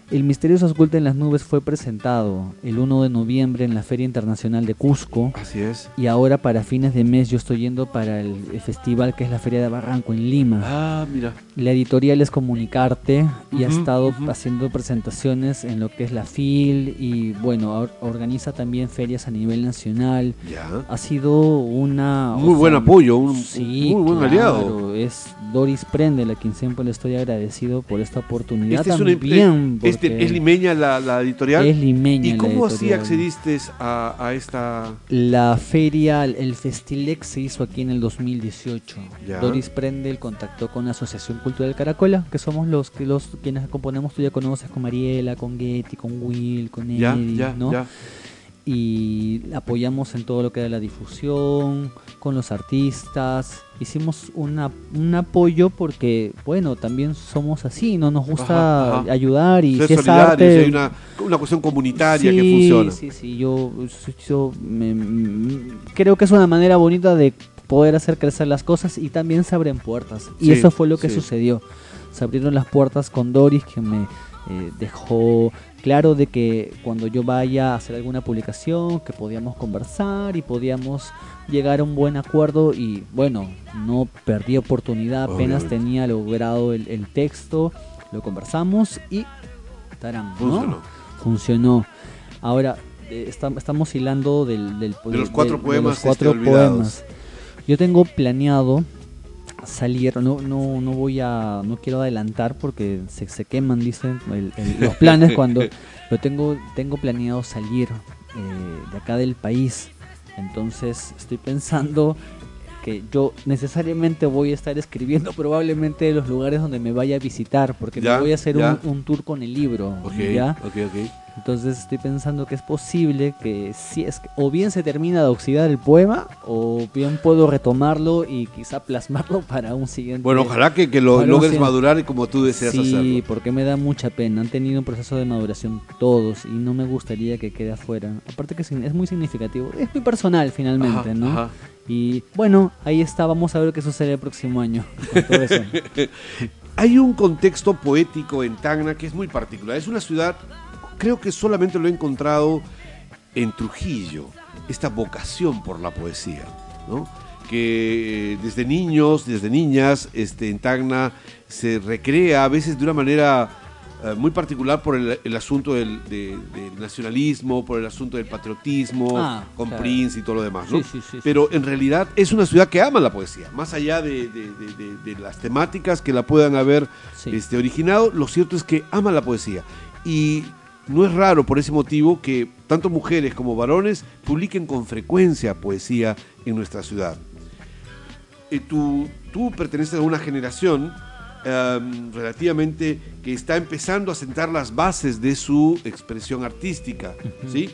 C: El misterio se oculta en las nubes fue presentado el 1 de noviembre en la Feria Internacional de Cusco
B: Así es.
C: y ahora para fines de mes yo estoy yendo para el, el festival que es la Feria de Barranco en Lima.
B: Ah, mira.
C: La editorial es Comunicarte y ha
B: Ujú,
C: estado haciendo presentaciones en lo que es la FIL y bueno, or- organiza también ferias a nivel nacional.
B: Ya.
C: Ha sido una...
B: Muy buen
C: sea,
B: apoyo, un,
C: sí,
B: un muy buen
C: claro,
B: aliado.
C: Es Doris Prende, a quien siempre le estoy agradecido por esta oportunidad
B: Este es, una-. Este- ¿Es limeña la, la editorial?
C: es limeña
B: ¿Y cómo así accediste a, a esta...?
C: La feria, el Festilex se hizo aquí en el 2018.
B: Ya.
C: Doris Prendel contactó con la Asociación Cultural Caracola, que somos los que los quienes componemos, tú ya conoces con Mariela, con Getty, con Will, con
B: Ya,
C: Eddie,
B: ya,
C: ¿no? Y apoyamos en todo lo que era la difusión, con los artistas. Hicimos una, un apoyo porque, bueno, también somos así, ¿no? Nos gusta
B: Ajá, ajá.
C: ayudar y
B: Ser
C: si es
B: solidarios,
C: arte...
B: si hay una, una cuestión comunitaria que funciona.
C: Sí, sí, yo, yo me- creo que es una manera bonita de poder hacer crecer las cosas y también se abren puertas. Y
B: Sí,
C: eso fue lo que
B: sí.
C: sucedió. Se abrieron las puertas con Doris que me eh, dejó claro de que cuando yo vaya a hacer alguna publicación, que podíamos conversar y podíamos llegar a un buen acuerdo y bueno, no perdí oportunidad, apenas
B: Obviamente.
C: tenía logrado el, el texto, lo conversamos y tarán, ¿no?
B: Funcionó.
C: funcionó. Ahora, eh, estam- estamos hilando del, del-
B: De los cuatro
C: del-
B: poemas,
C: los cuatro
B: este, olvidados.
C: poemas. Yo tengo planeado salir, no, no, no voy a, no quiero adelantar porque se, se queman, dicen el- el- los *laughs* planes cuando, pero tengo, tengo planeado salir eh, de acá del país. Entonces estoy pensando que yo necesariamente voy a estar escribiendo probablemente de los lugares donde me vaya a visitar, porque
B: Ya,
C: me voy a hacer un, un tour con el libro.
B: Ok,
C: ¿ya?
B: ok, ok.
C: Entonces estoy pensando que es posible que si es que o bien se termina de oxidar el poema o bien puedo retomarlo y quizá plasmarlo *laughs* para un siguiente.
B: Bueno, ojalá que, que lo logres
C: siguiente-
B: madurar y como tú deseas
C: sí,
B: hacerlo.
C: porque me da mucha pena. Han tenido un proceso de maduración todos y no me gustaría que quede afuera. Aparte que es muy significativo. Es muy personal finalmente,
B: Ajá,
C: ¿no?
B: ajá.
C: Y bueno, ahí está. Vamos a ver qué sucede el próximo año. con todo eso. *laughs*
B: Hay un contexto poético en Tacna que es muy particular. Es una ciudad, creo que solamente lo he encontrado en Trujillo, esta vocación por la poesía, ¿no? que eh, desde niños, desde niñas, este, en Tacna se recrea a veces de una manera eh, muy particular por el, el asunto del, de- del nacionalismo, por el asunto del patriotismo,
C: Ah,
B: con
C: claro.
B: Prince y todo lo demás. ¿no?
C: Sí, sí, sí, sí.
B: Pero en realidad es una ciudad que ama la poesía, más allá de, las temáticas que la puedan haber este, originado, lo cierto es que ama la poesía. Y no es raro por ese motivo que tanto mujeres como varones publiquen con frecuencia poesía en nuestra ciudad. Eh, tú, tú perteneces a una generación em, relativamente que está empezando a sentar las bases de su expresión artística, ¿sí?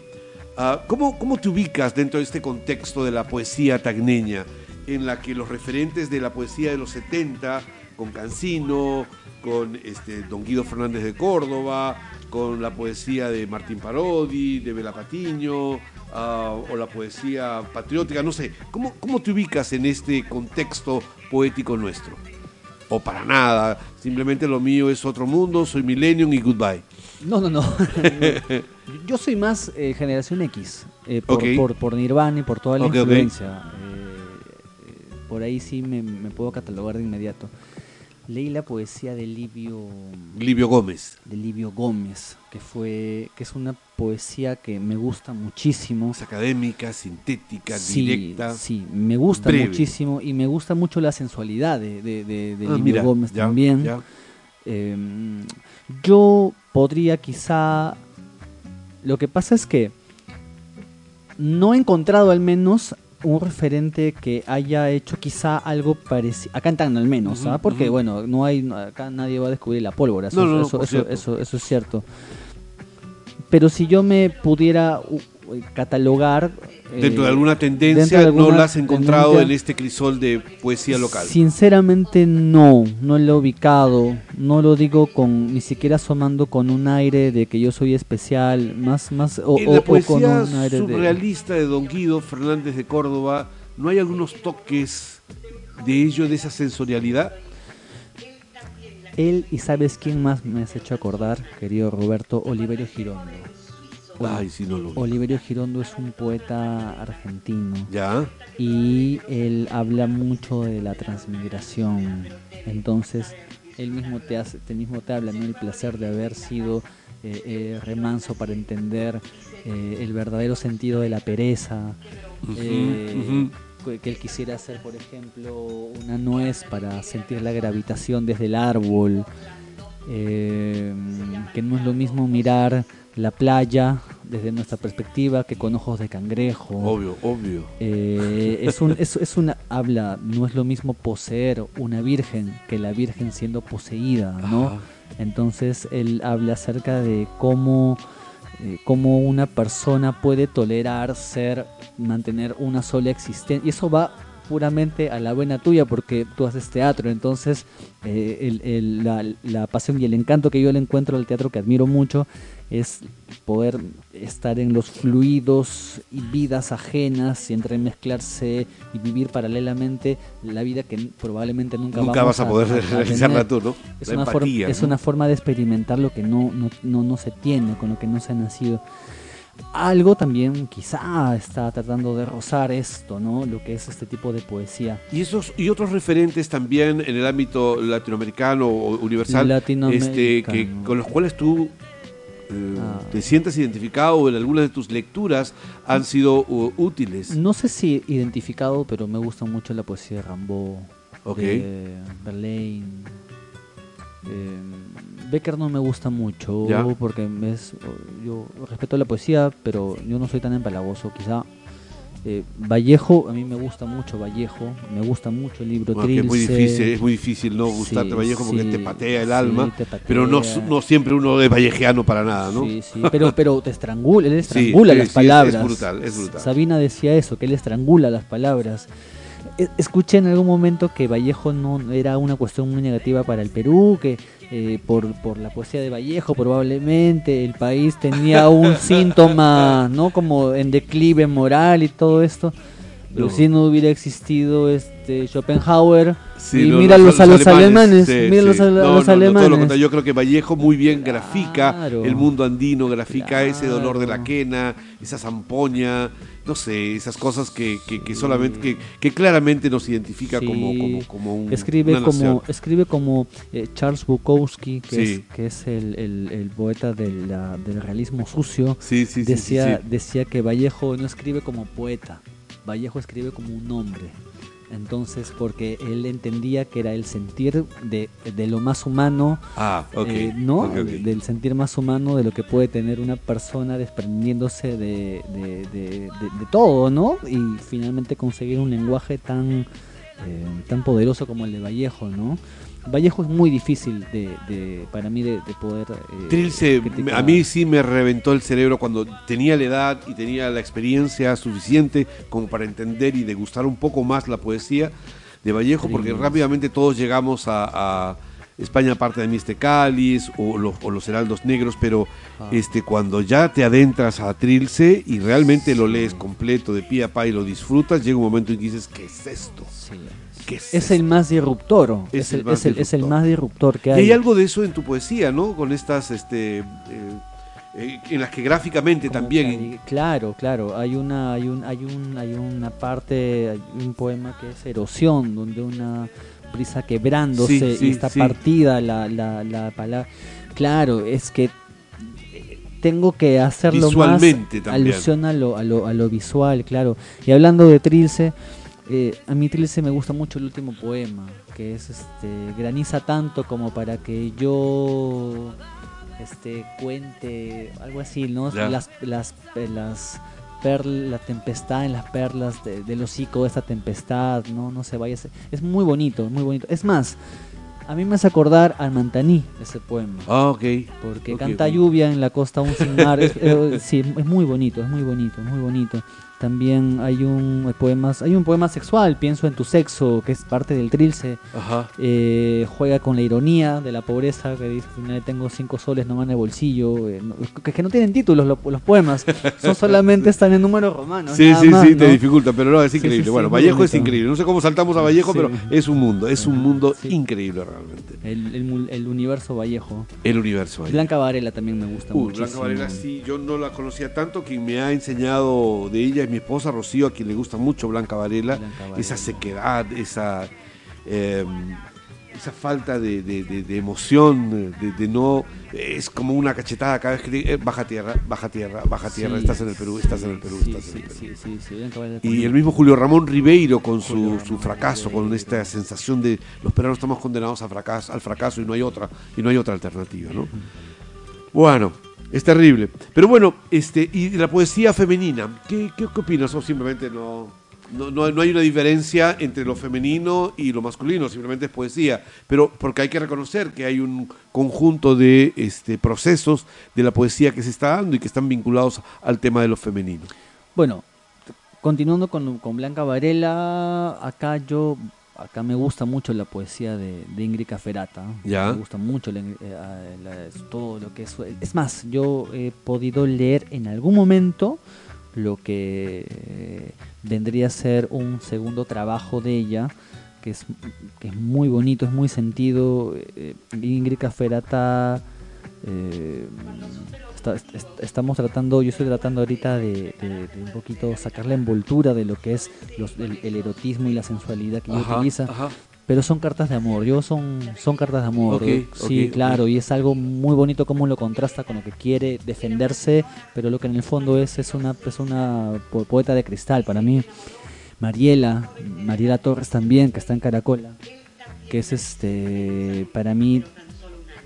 B: Ah, ¿cómo, ¿Cómo te ubicas dentro de este contexto de la poesía tagneña, en la que los referentes de la poesía de los 70, con Cancino, con este, Don Guido Fernández de Córdoba, con la poesía de Martín Parodi, de Bela Patiño, ah, o la poesía patriótica, no sé, ¿cómo, ¿cómo te ubicas en este contexto poético nuestro? O para nada, simplemente lo mío es otro mundo, soy millennium y goodbye.
C: No, no, no. *laughs* Yo soy más eh, generación X, eh, por, por, por Nirvana y por toda la
B: Ok, ok.
C: influencia. Eh, eh, por ahí sí me, me puedo catalogar de inmediato. Leí la poesía de Livio,
B: Livio Gómez.
C: de Livio Gómez, que fue que es una poesía que me gusta muchísimo.
B: Es académica, sintética,
C: Sí,
B: directa.
C: sí, me gusta
B: breve.
C: muchísimo y me gusta mucho la sensualidad de, de, de- de
B: Ah,
C: Livio
B: mira,
C: Gómez
B: ya,
C: también.
B: ya.
C: Eh, yo podría quizá... Lo que pasa es que no he encontrado al menos un referente que haya hecho quizá algo parecido, acá en Tacna al menos, ¿ah? porque bueno, no hay, acá nadie va a descubrir la pólvora, eso,
B: No, no, no,
C: eso, eso, eso- eso es cierto. Pero si yo me pudiera uh, catalogar...
B: Dentro de
C: eh,
B: alguna tendencia
C: de
B: no la has encontrado en este crisol de poesía local.
C: Sinceramente no, no lo he ubicado, no lo digo con ni siquiera asomando con un aire de que yo soy especial, más más o,
B: en
C: o-
B: la
C: o con un aire de
B: surrealista de Don Guido Fernández de Córdoba, ¿no hay algunos toques de ello, de esa sensorialidad?
C: él y sabes quién más me has hecho acordar, querido Roberto Oliverio Girondo.
B: Ay, sí, no lo vi.
C: Oliverio Girondo es un poeta argentino
B: ¿Ya?
C: y él habla mucho de la transmigración. Entonces, él mismo te hace, él mismo te habla, ¿no? El placer de haber sido eh, eh, remanso para entender eh, el verdadero sentido de la pereza. que- Que él quisiera hacer, por ejemplo, una nuez para sentir la gravitación desde el árbol. eh, que no es lo mismo mirar la playa desde nuestra perspectiva que con ojos de cangrejo.
B: Obvio, obvio.
C: Eh, es, un, es, es una habla, no es lo mismo poseer una virgen que la virgen siendo poseída, ¿no?
B: Ajá.
C: Entonces él habla acerca de cómo eh, cómo una persona puede tolerar ser, mantener una sola existencia. Y eso va puramente a la buena tuya porque tú haces teatro. Entonces, eh, el- el- la, la pasión y el encanto que yo le encuentro al teatro, que admiro mucho, es poder estar en los fluidos y vidas ajenas y entremezclarse y vivir paralelamente la vida que probablemente nunca,
B: Nunca vas a poder *laughs* *laughs* realizarla tú, ¿no?
C: Es, una, forma,
B: empatía,
C: es una forma de experimentar lo que no, no, no, no se tiene, con lo que no se ha nacido. Algo también quizá está tratando de rozar esto, ¿no? Lo que es este tipo de poesía.
B: Y esos y otros referentes también en el ámbito latinoamericano o universal, este, que con los cuales tú eh,
C: Ah.
B: te sientas identificado o en algunas de tus lecturas han sido uh, útiles.
C: No sé si identificado, pero me gusta mucho la poesía de Rambo,
B: Ok.
C: de Verlaine. Eh, Becker no me gusta mucho
B: Ya.
C: porque es, yo respeto la poesía, pero yo no soy tan empalagoso, quizá. Eh, Vallejo, a mí me gusta mucho Vallejo, me gusta mucho el libro
B: Bueno, es muy difícil, es muy difícil no
C: Sí,
B: gustarte Vallejo porque
C: sí,
B: te patea el
C: sí,
B: alma,
C: patea.
B: pero no, no siempre uno es vallejeano para nada, ¿no?
C: Sí, sí, pero, pero te estrangula, él *laughs*
B: Sí,
C: estrangula
B: sí,
C: las
B: sí, es-
C: palabras.
B: es brutal, es brutal.
C: Sabina decía eso, que él estrangula las palabras. E- Escuché en algún momento que Vallejo no era una cuestión muy negativa para el Perú, que eh, por, por la poesía de Vallejo probablemente el país tenía un *laughs* síntoma, ¿no? Como en declive moral y todo esto. Pero
B: No.
C: si no hubiera existido este Schopenhauer,
B: Sí,
C: y
B: no,
C: míralos a los alemanes,
B: sí,
C: míralos
B: sí.
C: a, los
B: todo
C: alemanes.
B: lo contrario, yo creo que Vallejo muy bien grafica el mundo andino, grafica ese dolor de la quena, esa zampoña, no sé, esas cosas que, que, que solamente, que, que claramente nos identifica
C: Sí.
B: como, como, como un,
C: escribe
B: una nación.
C: como escribe como eh, Charles Bukowski que
B: Sí.
C: es, que es el, el- el poeta del, la- del realismo sucio
B: Sí,
C: decía decía que Vallejo no escribe como poeta Vallejo escribe como un hombre entonces porque él entendía que era el sentir de, de lo más humano
B: Ah, ok.
C: eh, ¿no? del sentir más humano de lo que puede tener una persona desprendiéndose de, de- de- de- de todo, ¿no? Y finalmente conseguir un lenguaje tan, eh, tan poderoso como el de Vallejo, ¿no? Vallejo es muy difícil de, de- para mí de, de poder... eh,
B: Trilce, a mí sí me reventó el cerebro cuando tenía la edad y tenía la experiencia suficiente como para entender y degustar un poco más la poesía de Vallejo, porque rápidamente todos llegamos a, a España, parte de Miste Cáliz o, los- o los Heraldos Negros, pero
C: Ah.
B: este, cuando ya te adentras a Trilce y realmente lo lees completo de pie a pa y lo disfrutas, llega un momento en que dices, ¿qué es esto?
C: Sí.
B: ¿Qué es,
C: Es
B: esto?".
C: el más disruptor,
B: Es
C: es,
B: el más
C: es el
B: disruptor.
C: más disruptor que
B: Y
C: hay.
B: hay algo de eso en tu poesía, ¿no? Con estas, este, eh, eh, en las que gráficamente
C: Como
B: también...
C: claro claro hay una hay un hay un hay una parte hay un poema que es erosión donde una brisa quebrándose
B: Sí, sí,
C: y está
B: sí.
C: partida la, la, la palabra claro es que tengo que hacerlo
B: Visualmente
C: más
B: también.
C: alusión a lo, a lo, a lo visual claro y hablando de Trilce eh, a mí Trilce me gusta mucho el último poema que es este graniza tanto como para que yo este cuente algo así no las las eh, las perl- la tempestad en las perlas de- del hocico de esta tempestad no no se vaya es muy bonito muy bonito. Es más a mí me hace acordar al Mantaní ese poema.
B: Ah, ok.
C: porque canta lluvia en la costa aún sin mar. Es, eh, sí es muy bonito es muy bonito es muy bonito también hay un hay poemas hay un poema sexual pienso en tu sexo que es parte del trilce
B: Ajá.
C: eh, juega con la ironía de la pobreza, que dice, "No tengo cinco soles nomás en el bolsillo, eh, no- que, que no tienen títulos los, los poemas, *laughs* son solamente están en números romanos.
B: Sí, sí,
C: más,
B: sí, te
C: ¿no?
B: dificulta, pero no, es
C: Sí, sí,
B: increíble.
C: sí,
B: bueno, Vallejo es increíble. No sé cómo saltamos a Vallejo, pero es un mundo, es un mundo increíble realmente.
C: El, el el universo Vallejo.
B: El universo Vallejo.
C: Blanca Varela también me gusta
B: Uy,
C: muchísimo.
B: Blanca Varela sí, yo no la conocía tanto, quien me ha enseñado de ella es mi esposa Rocío, a quien le gusta mucho Blanca Varela,
C: Blanca Varela.
B: esa sequedad, esa eh, esa falta de, de- de- de emoción, de, no, es como una cachetada cada vez que eh, baja tierra, baja tierra, baja tierra,
C: Sí,
B: estás en el Perú, estás en el Perú,
C: sí,
B: estás en el Perú. Y el mismo Julio Ramón Ribeiro con su, su fracaso, con esta sensación de los peruanos estamos condenados a fracaso, al fracaso y no hay otra, y no hay otra alternativa, ¿no? Bueno, es terrible. Pero bueno, este, y la poesía femenina, ¿qué, qué, opinas? O simplemente no. no, no, no hay una diferencia entre lo femenino y lo masculino, simplemente es poesía. Pero porque hay que reconocer que hay un conjunto de este, procesos de la poesía que se está dando y que están vinculados al tema de lo femenino.
C: Bueno, continuando con, con Blanca Varela, acá yo, acá me gusta mucho la poesía de, de Ingrid Caferata.
B: Ya.
C: Me gusta mucho la- eh, eh, la- todo lo que es. Es más, yo he podido leer en algún momento lo que eh, vendría a ser un segundo trabajo de ella, que es, que es muy bonito, es muy sentido. eh, Ingrid Caferata. eh, está- est- estamos tratando, yo estoy tratando ahorita de, de- de un poquito sacar la envoltura de lo que es los- el, el erotismo y la sensualidad que
B: Ajá,
C: utiliza.
B: ajá.
C: Pero son cartas de amor, yo son, son cartas de amor.
B: Ok,
C: sí,
B: ok,
C: claro,
B: ok.
C: y es algo muy bonito cómo lo contrasta con lo que quiere defenderse, pero lo que en el fondo es es una, es una po- poeta de cristal para mí. Mariela, Mariela Torres también, que está en Caracola, que es este para mí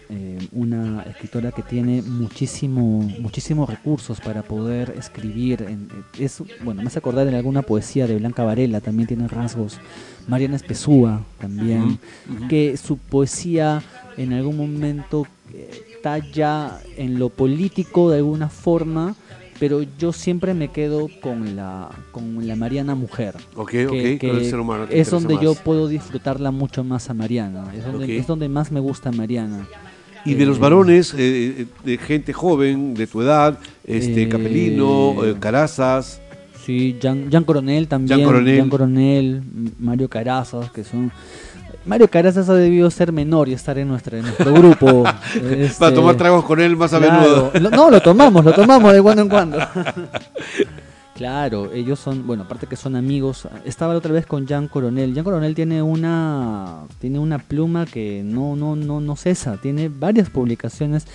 C: eh, una escritora que tiene muchísimo, muchísimos recursos para poder escribir. En, es, bueno, me hace acordar en alguna poesía de Blanca Varela, también tiene rasgos. Mariana Espesúa también, que su poesía en algún momento eh, talla en lo político de alguna forma, pero yo siempre me quedo con la, con la Mariana mujer.
B: Ok,
C: que-
B: ok,
C: que
B: con el ser humano. te
C: es donde yo puedo disfrutarla mucho más a Mariana. Es donde, es donde más me gusta Mariana.
B: Y de los
C: Eh,
B: varones, eh, eh, de gente joven, de tu edad, este
C: Eh,
B: Capelino, eh, Carazas.
C: Sí, Jan, Jan Coronel también.
B: Jan Coronel.
C: Coronel, M- Mario Carazas, que son. Mario Carazas ha debido ser menor y estar en, nuestra, en nuestro grupo. *laughs*
B: Para
C: Este,
B: tomar tragos con él más a
C: claro.
B: menudo.
C: No, lo tomamos, lo tomamos de cuando en cuando. *laughs* claro, ellos son, bueno, aparte que son amigos. Estaba la otra vez con Jan Coronel. Jan Coronel tiene una tiene una pluma que no no no no cesa, tiene varias publicaciones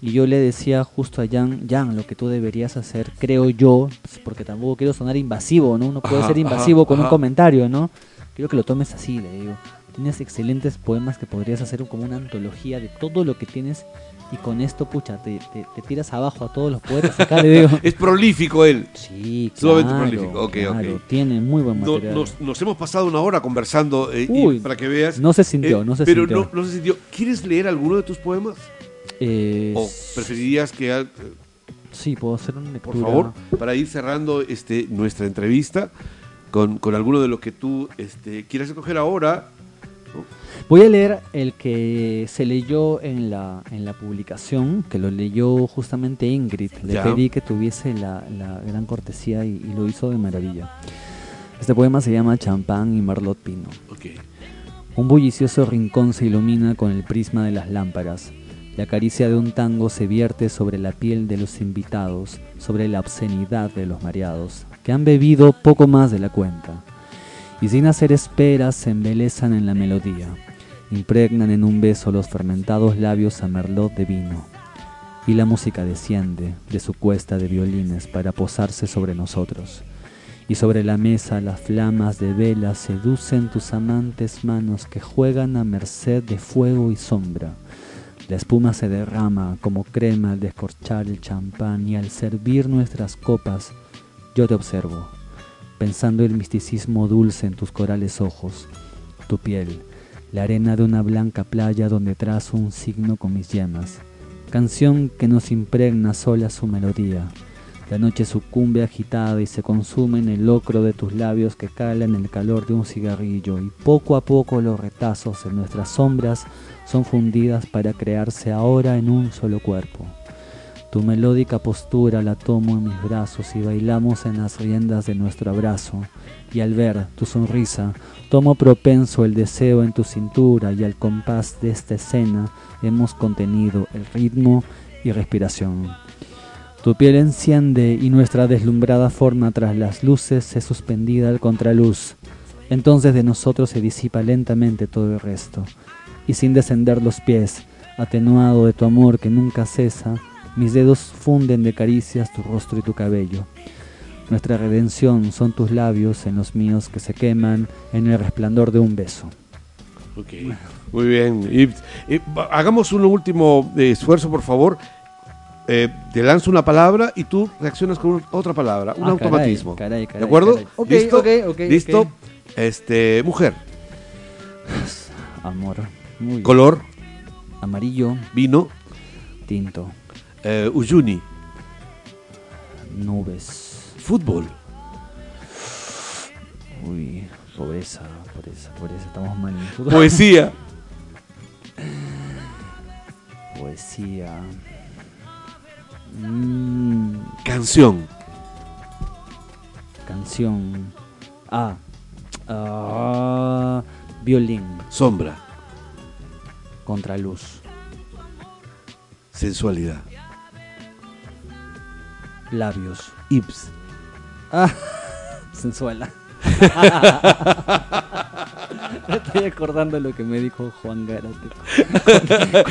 C: y yo le decía justo a Jan, Jan, lo que tú deberías hacer, creo yo, pues, porque tampoco quiero sonar invasivo, ¿no? Uno puede
B: Ajá,
C: ser invasivo
B: ajá,
C: con un comentario, ¿no? Quiero que lo tomes así, le digo. Tienes excelentes poemas que podrías hacer como una antología de todo lo que tienes y con esto, pucha, te, te- te tiras abajo a todos los poetas acá, le digo. *laughs*
B: Es prolífico él.
C: Sí,
B: Sumamente
C: claro,
B: prolífico, ok,
C: claro,
B: ok.
C: tiene muy buen material.
B: nos, nos hemos pasado una hora conversando eh, y para que veas.
C: no se sintió,
B: eh,
C: no se
B: pero
C: sintió.
B: no, no se sintió. ¿Quieres leer alguno de tus poemas?
C: Eh,
B: ¿O preferirías que, eh,
C: Sí, puedo hacer una
B: por favor, para ir cerrando este, nuestra entrevista con, con alguno de los que tú este, quieras escoger ahora?
C: Voy a leer el que se leyó en la, en la publicación, que lo leyó justamente Ingrid. Le
B: Ya.
C: pedí que tuviese la, la gran cortesía y, y lo hizo de maravilla. Este poema se llama Champán y Merlot Pino. Un bullicioso rincón se ilumina con el prisma de las lámparas. La caricia de un tango se vierte sobre la piel de los invitados, sobre la obscenidad de los mareados, que han bebido poco más de la cuenta. Y sin hacer esperas se embelezan en la melodía, impregnan en un beso los fermentados labios a merlot de vino. Y la música desciende de su cuesta de violines para posarse sobre nosotros y sobre la mesa las flamas de vela seducen tus amantes manos que juegan a merced de fuego y sombra. La espuma se derrama como crema al descorchar el champán y al servir nuestras copas yo te observo, pensando el misticismo dulce en tus corales ojos, tu piel, la arena de una blanca playa donde trazo un signo con mis yemas, canción que nos impregna sola su melodía, la noche sucumbe agitada y se consume en el locro de tus labios que calan el calor de un cigarrillo y poco a poco los retazos en nuestras sombras son fundidas para crearse ahora en un solo cuerpo. Tu melódica postura la tomo en mis brazos y bailamos en las riendas de nuestro abrazo. Y al ver tu sonrisa, tomo propenso el deseo en tu cintura y al compás de esta escena hemos contenido el ritmo y respiración. Tu piel enciende y nuestra deslumbrada forma tras las luces es suspendida al contraluz. Entonces de nosotros se disipa lentamente todo el resto. Y sin descender los pies, atenuado de tu amor que nunca cesa, mis dedos funden de caricias tu rostro y tu cabello. Nuestra redención son tus labios en los míos que se queman en el resplandor de un beso.
B: Ok, muy bien. Y, hagamos un último eh, esfuerzo, por favor. eh, te lanzo una palabra y tú reaccionas con otra palabra, un
C: Ah,
B: automatismo.
C: caray, caray,
B: ¿De acuerdo? ¿Listo? ¿Listo? Este, mujer, *sighs*
C: Amor. Muy
B: color,
C: Amarillo,
B: vino,
C: tinto,
B: eh, Uyuni,
C: nubes.
B: Fútbol,
C: Uy, pobreza, pobreza, pobreza. Estamos mal
B: poesía,
C: Poesía. Mm,
B: canción,
C: canción. Ah. Ah, violín.
B: sombra,
C: Contraluz.
B: sensualidad,
C: Labios.
B: Ibs. *laughs*
C: Ah, sensuala. Me *laughs* Estoy acordando lo que me dijo Juan Gárate.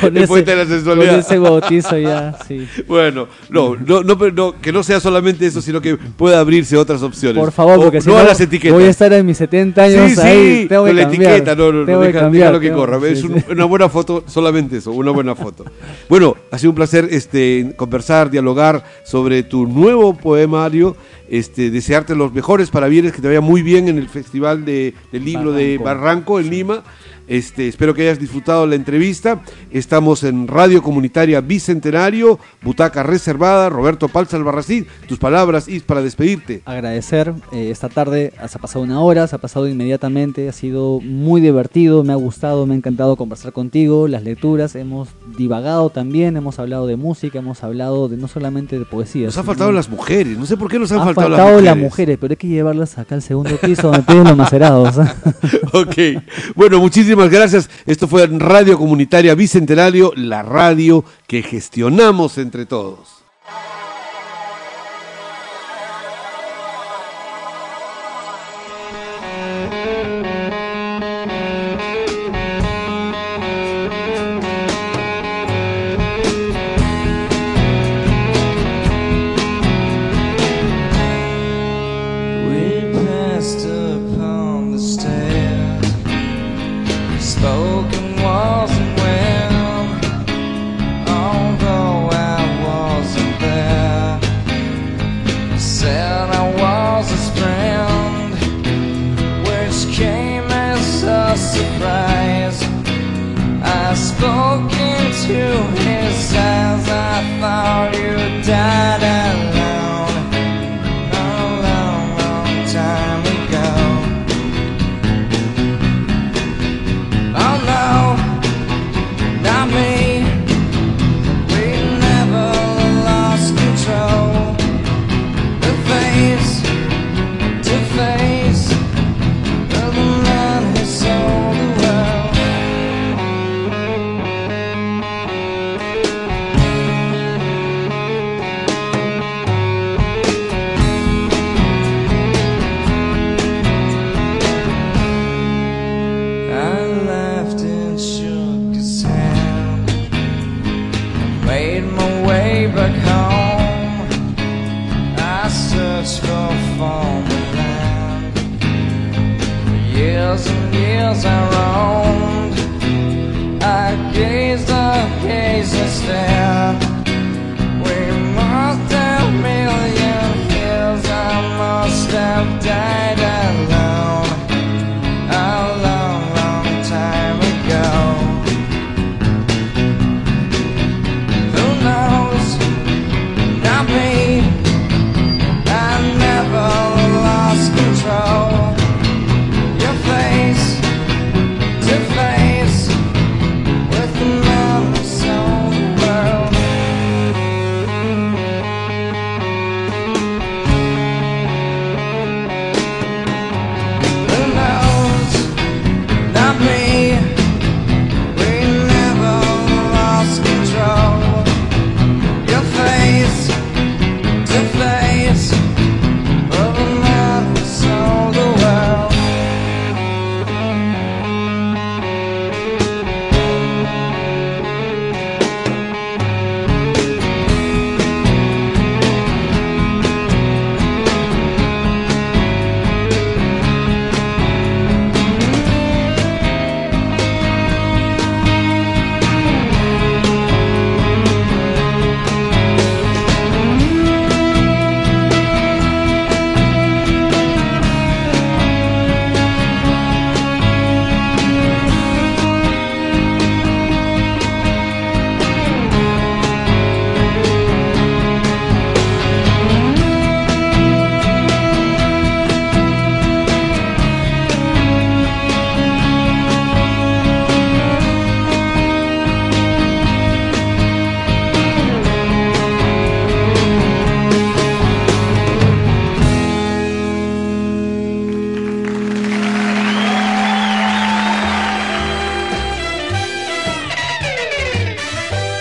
C: *laughs* Con,
B: de la sensualidad.
C: con ese bautizo ya, sí.
B: Bueno, no, no, no, no, que no sea solamente eso, sino que pueda abrirse otras opciones.
C: Por favor,
B: O
C: porque si
B: no
C: no,
B: a las etiquetas.
C: voy a estar en mis 70 años
B: Sí,
C: ahí.
B: sí,
C: tengo que
B: con la
C: cambiar,
B: etiqueta, no, no, no,
C: tengo
B: deja,
C: cambiar,
B: déjalo que
C: tengo-
B: corra.
C: sí,
B: es un- una buena foto, solamente eso, una buena foto. Bueno, ha sido un placer este, conversar, dialogar sobre tu nuevo poemario, este, desearte los mejores parabienes, que te vaya muy bien en el Festival de, del Libro de
C: Barranco.
B: Barranco, en Lima. Este, espero que hayas disfrutado la entrevista. Estamos en Radio Comunitaria Bicentenario, butaca reservada. Roberto Palza Albarracín, tus palabras, Is, para despedirte.
C: agradecer. eh, esta tarde se ha pasado una hora, se ha pasado inmediatamente, ha sido muy divertido, me ha gustado, me ha encantado conversar contigo, las lecturas, hemos divagado también, hemos hablado de música, hemos hablado de no solamente de poesía.
B: Nos han faltado las mujeres, no sé por qué nos han
C: Ha
B: faltado,
C: faltado
B: las
C: las
B: mujeres.
C: mujeres, pero hay que llevarlas acá al segundo piso donde piden los macerados. *laughs*
B: Ok, bueno, muchísimas gracias. Esto fue Radio Comunitaria Bicentenario, la radio que gestionamos entre todos.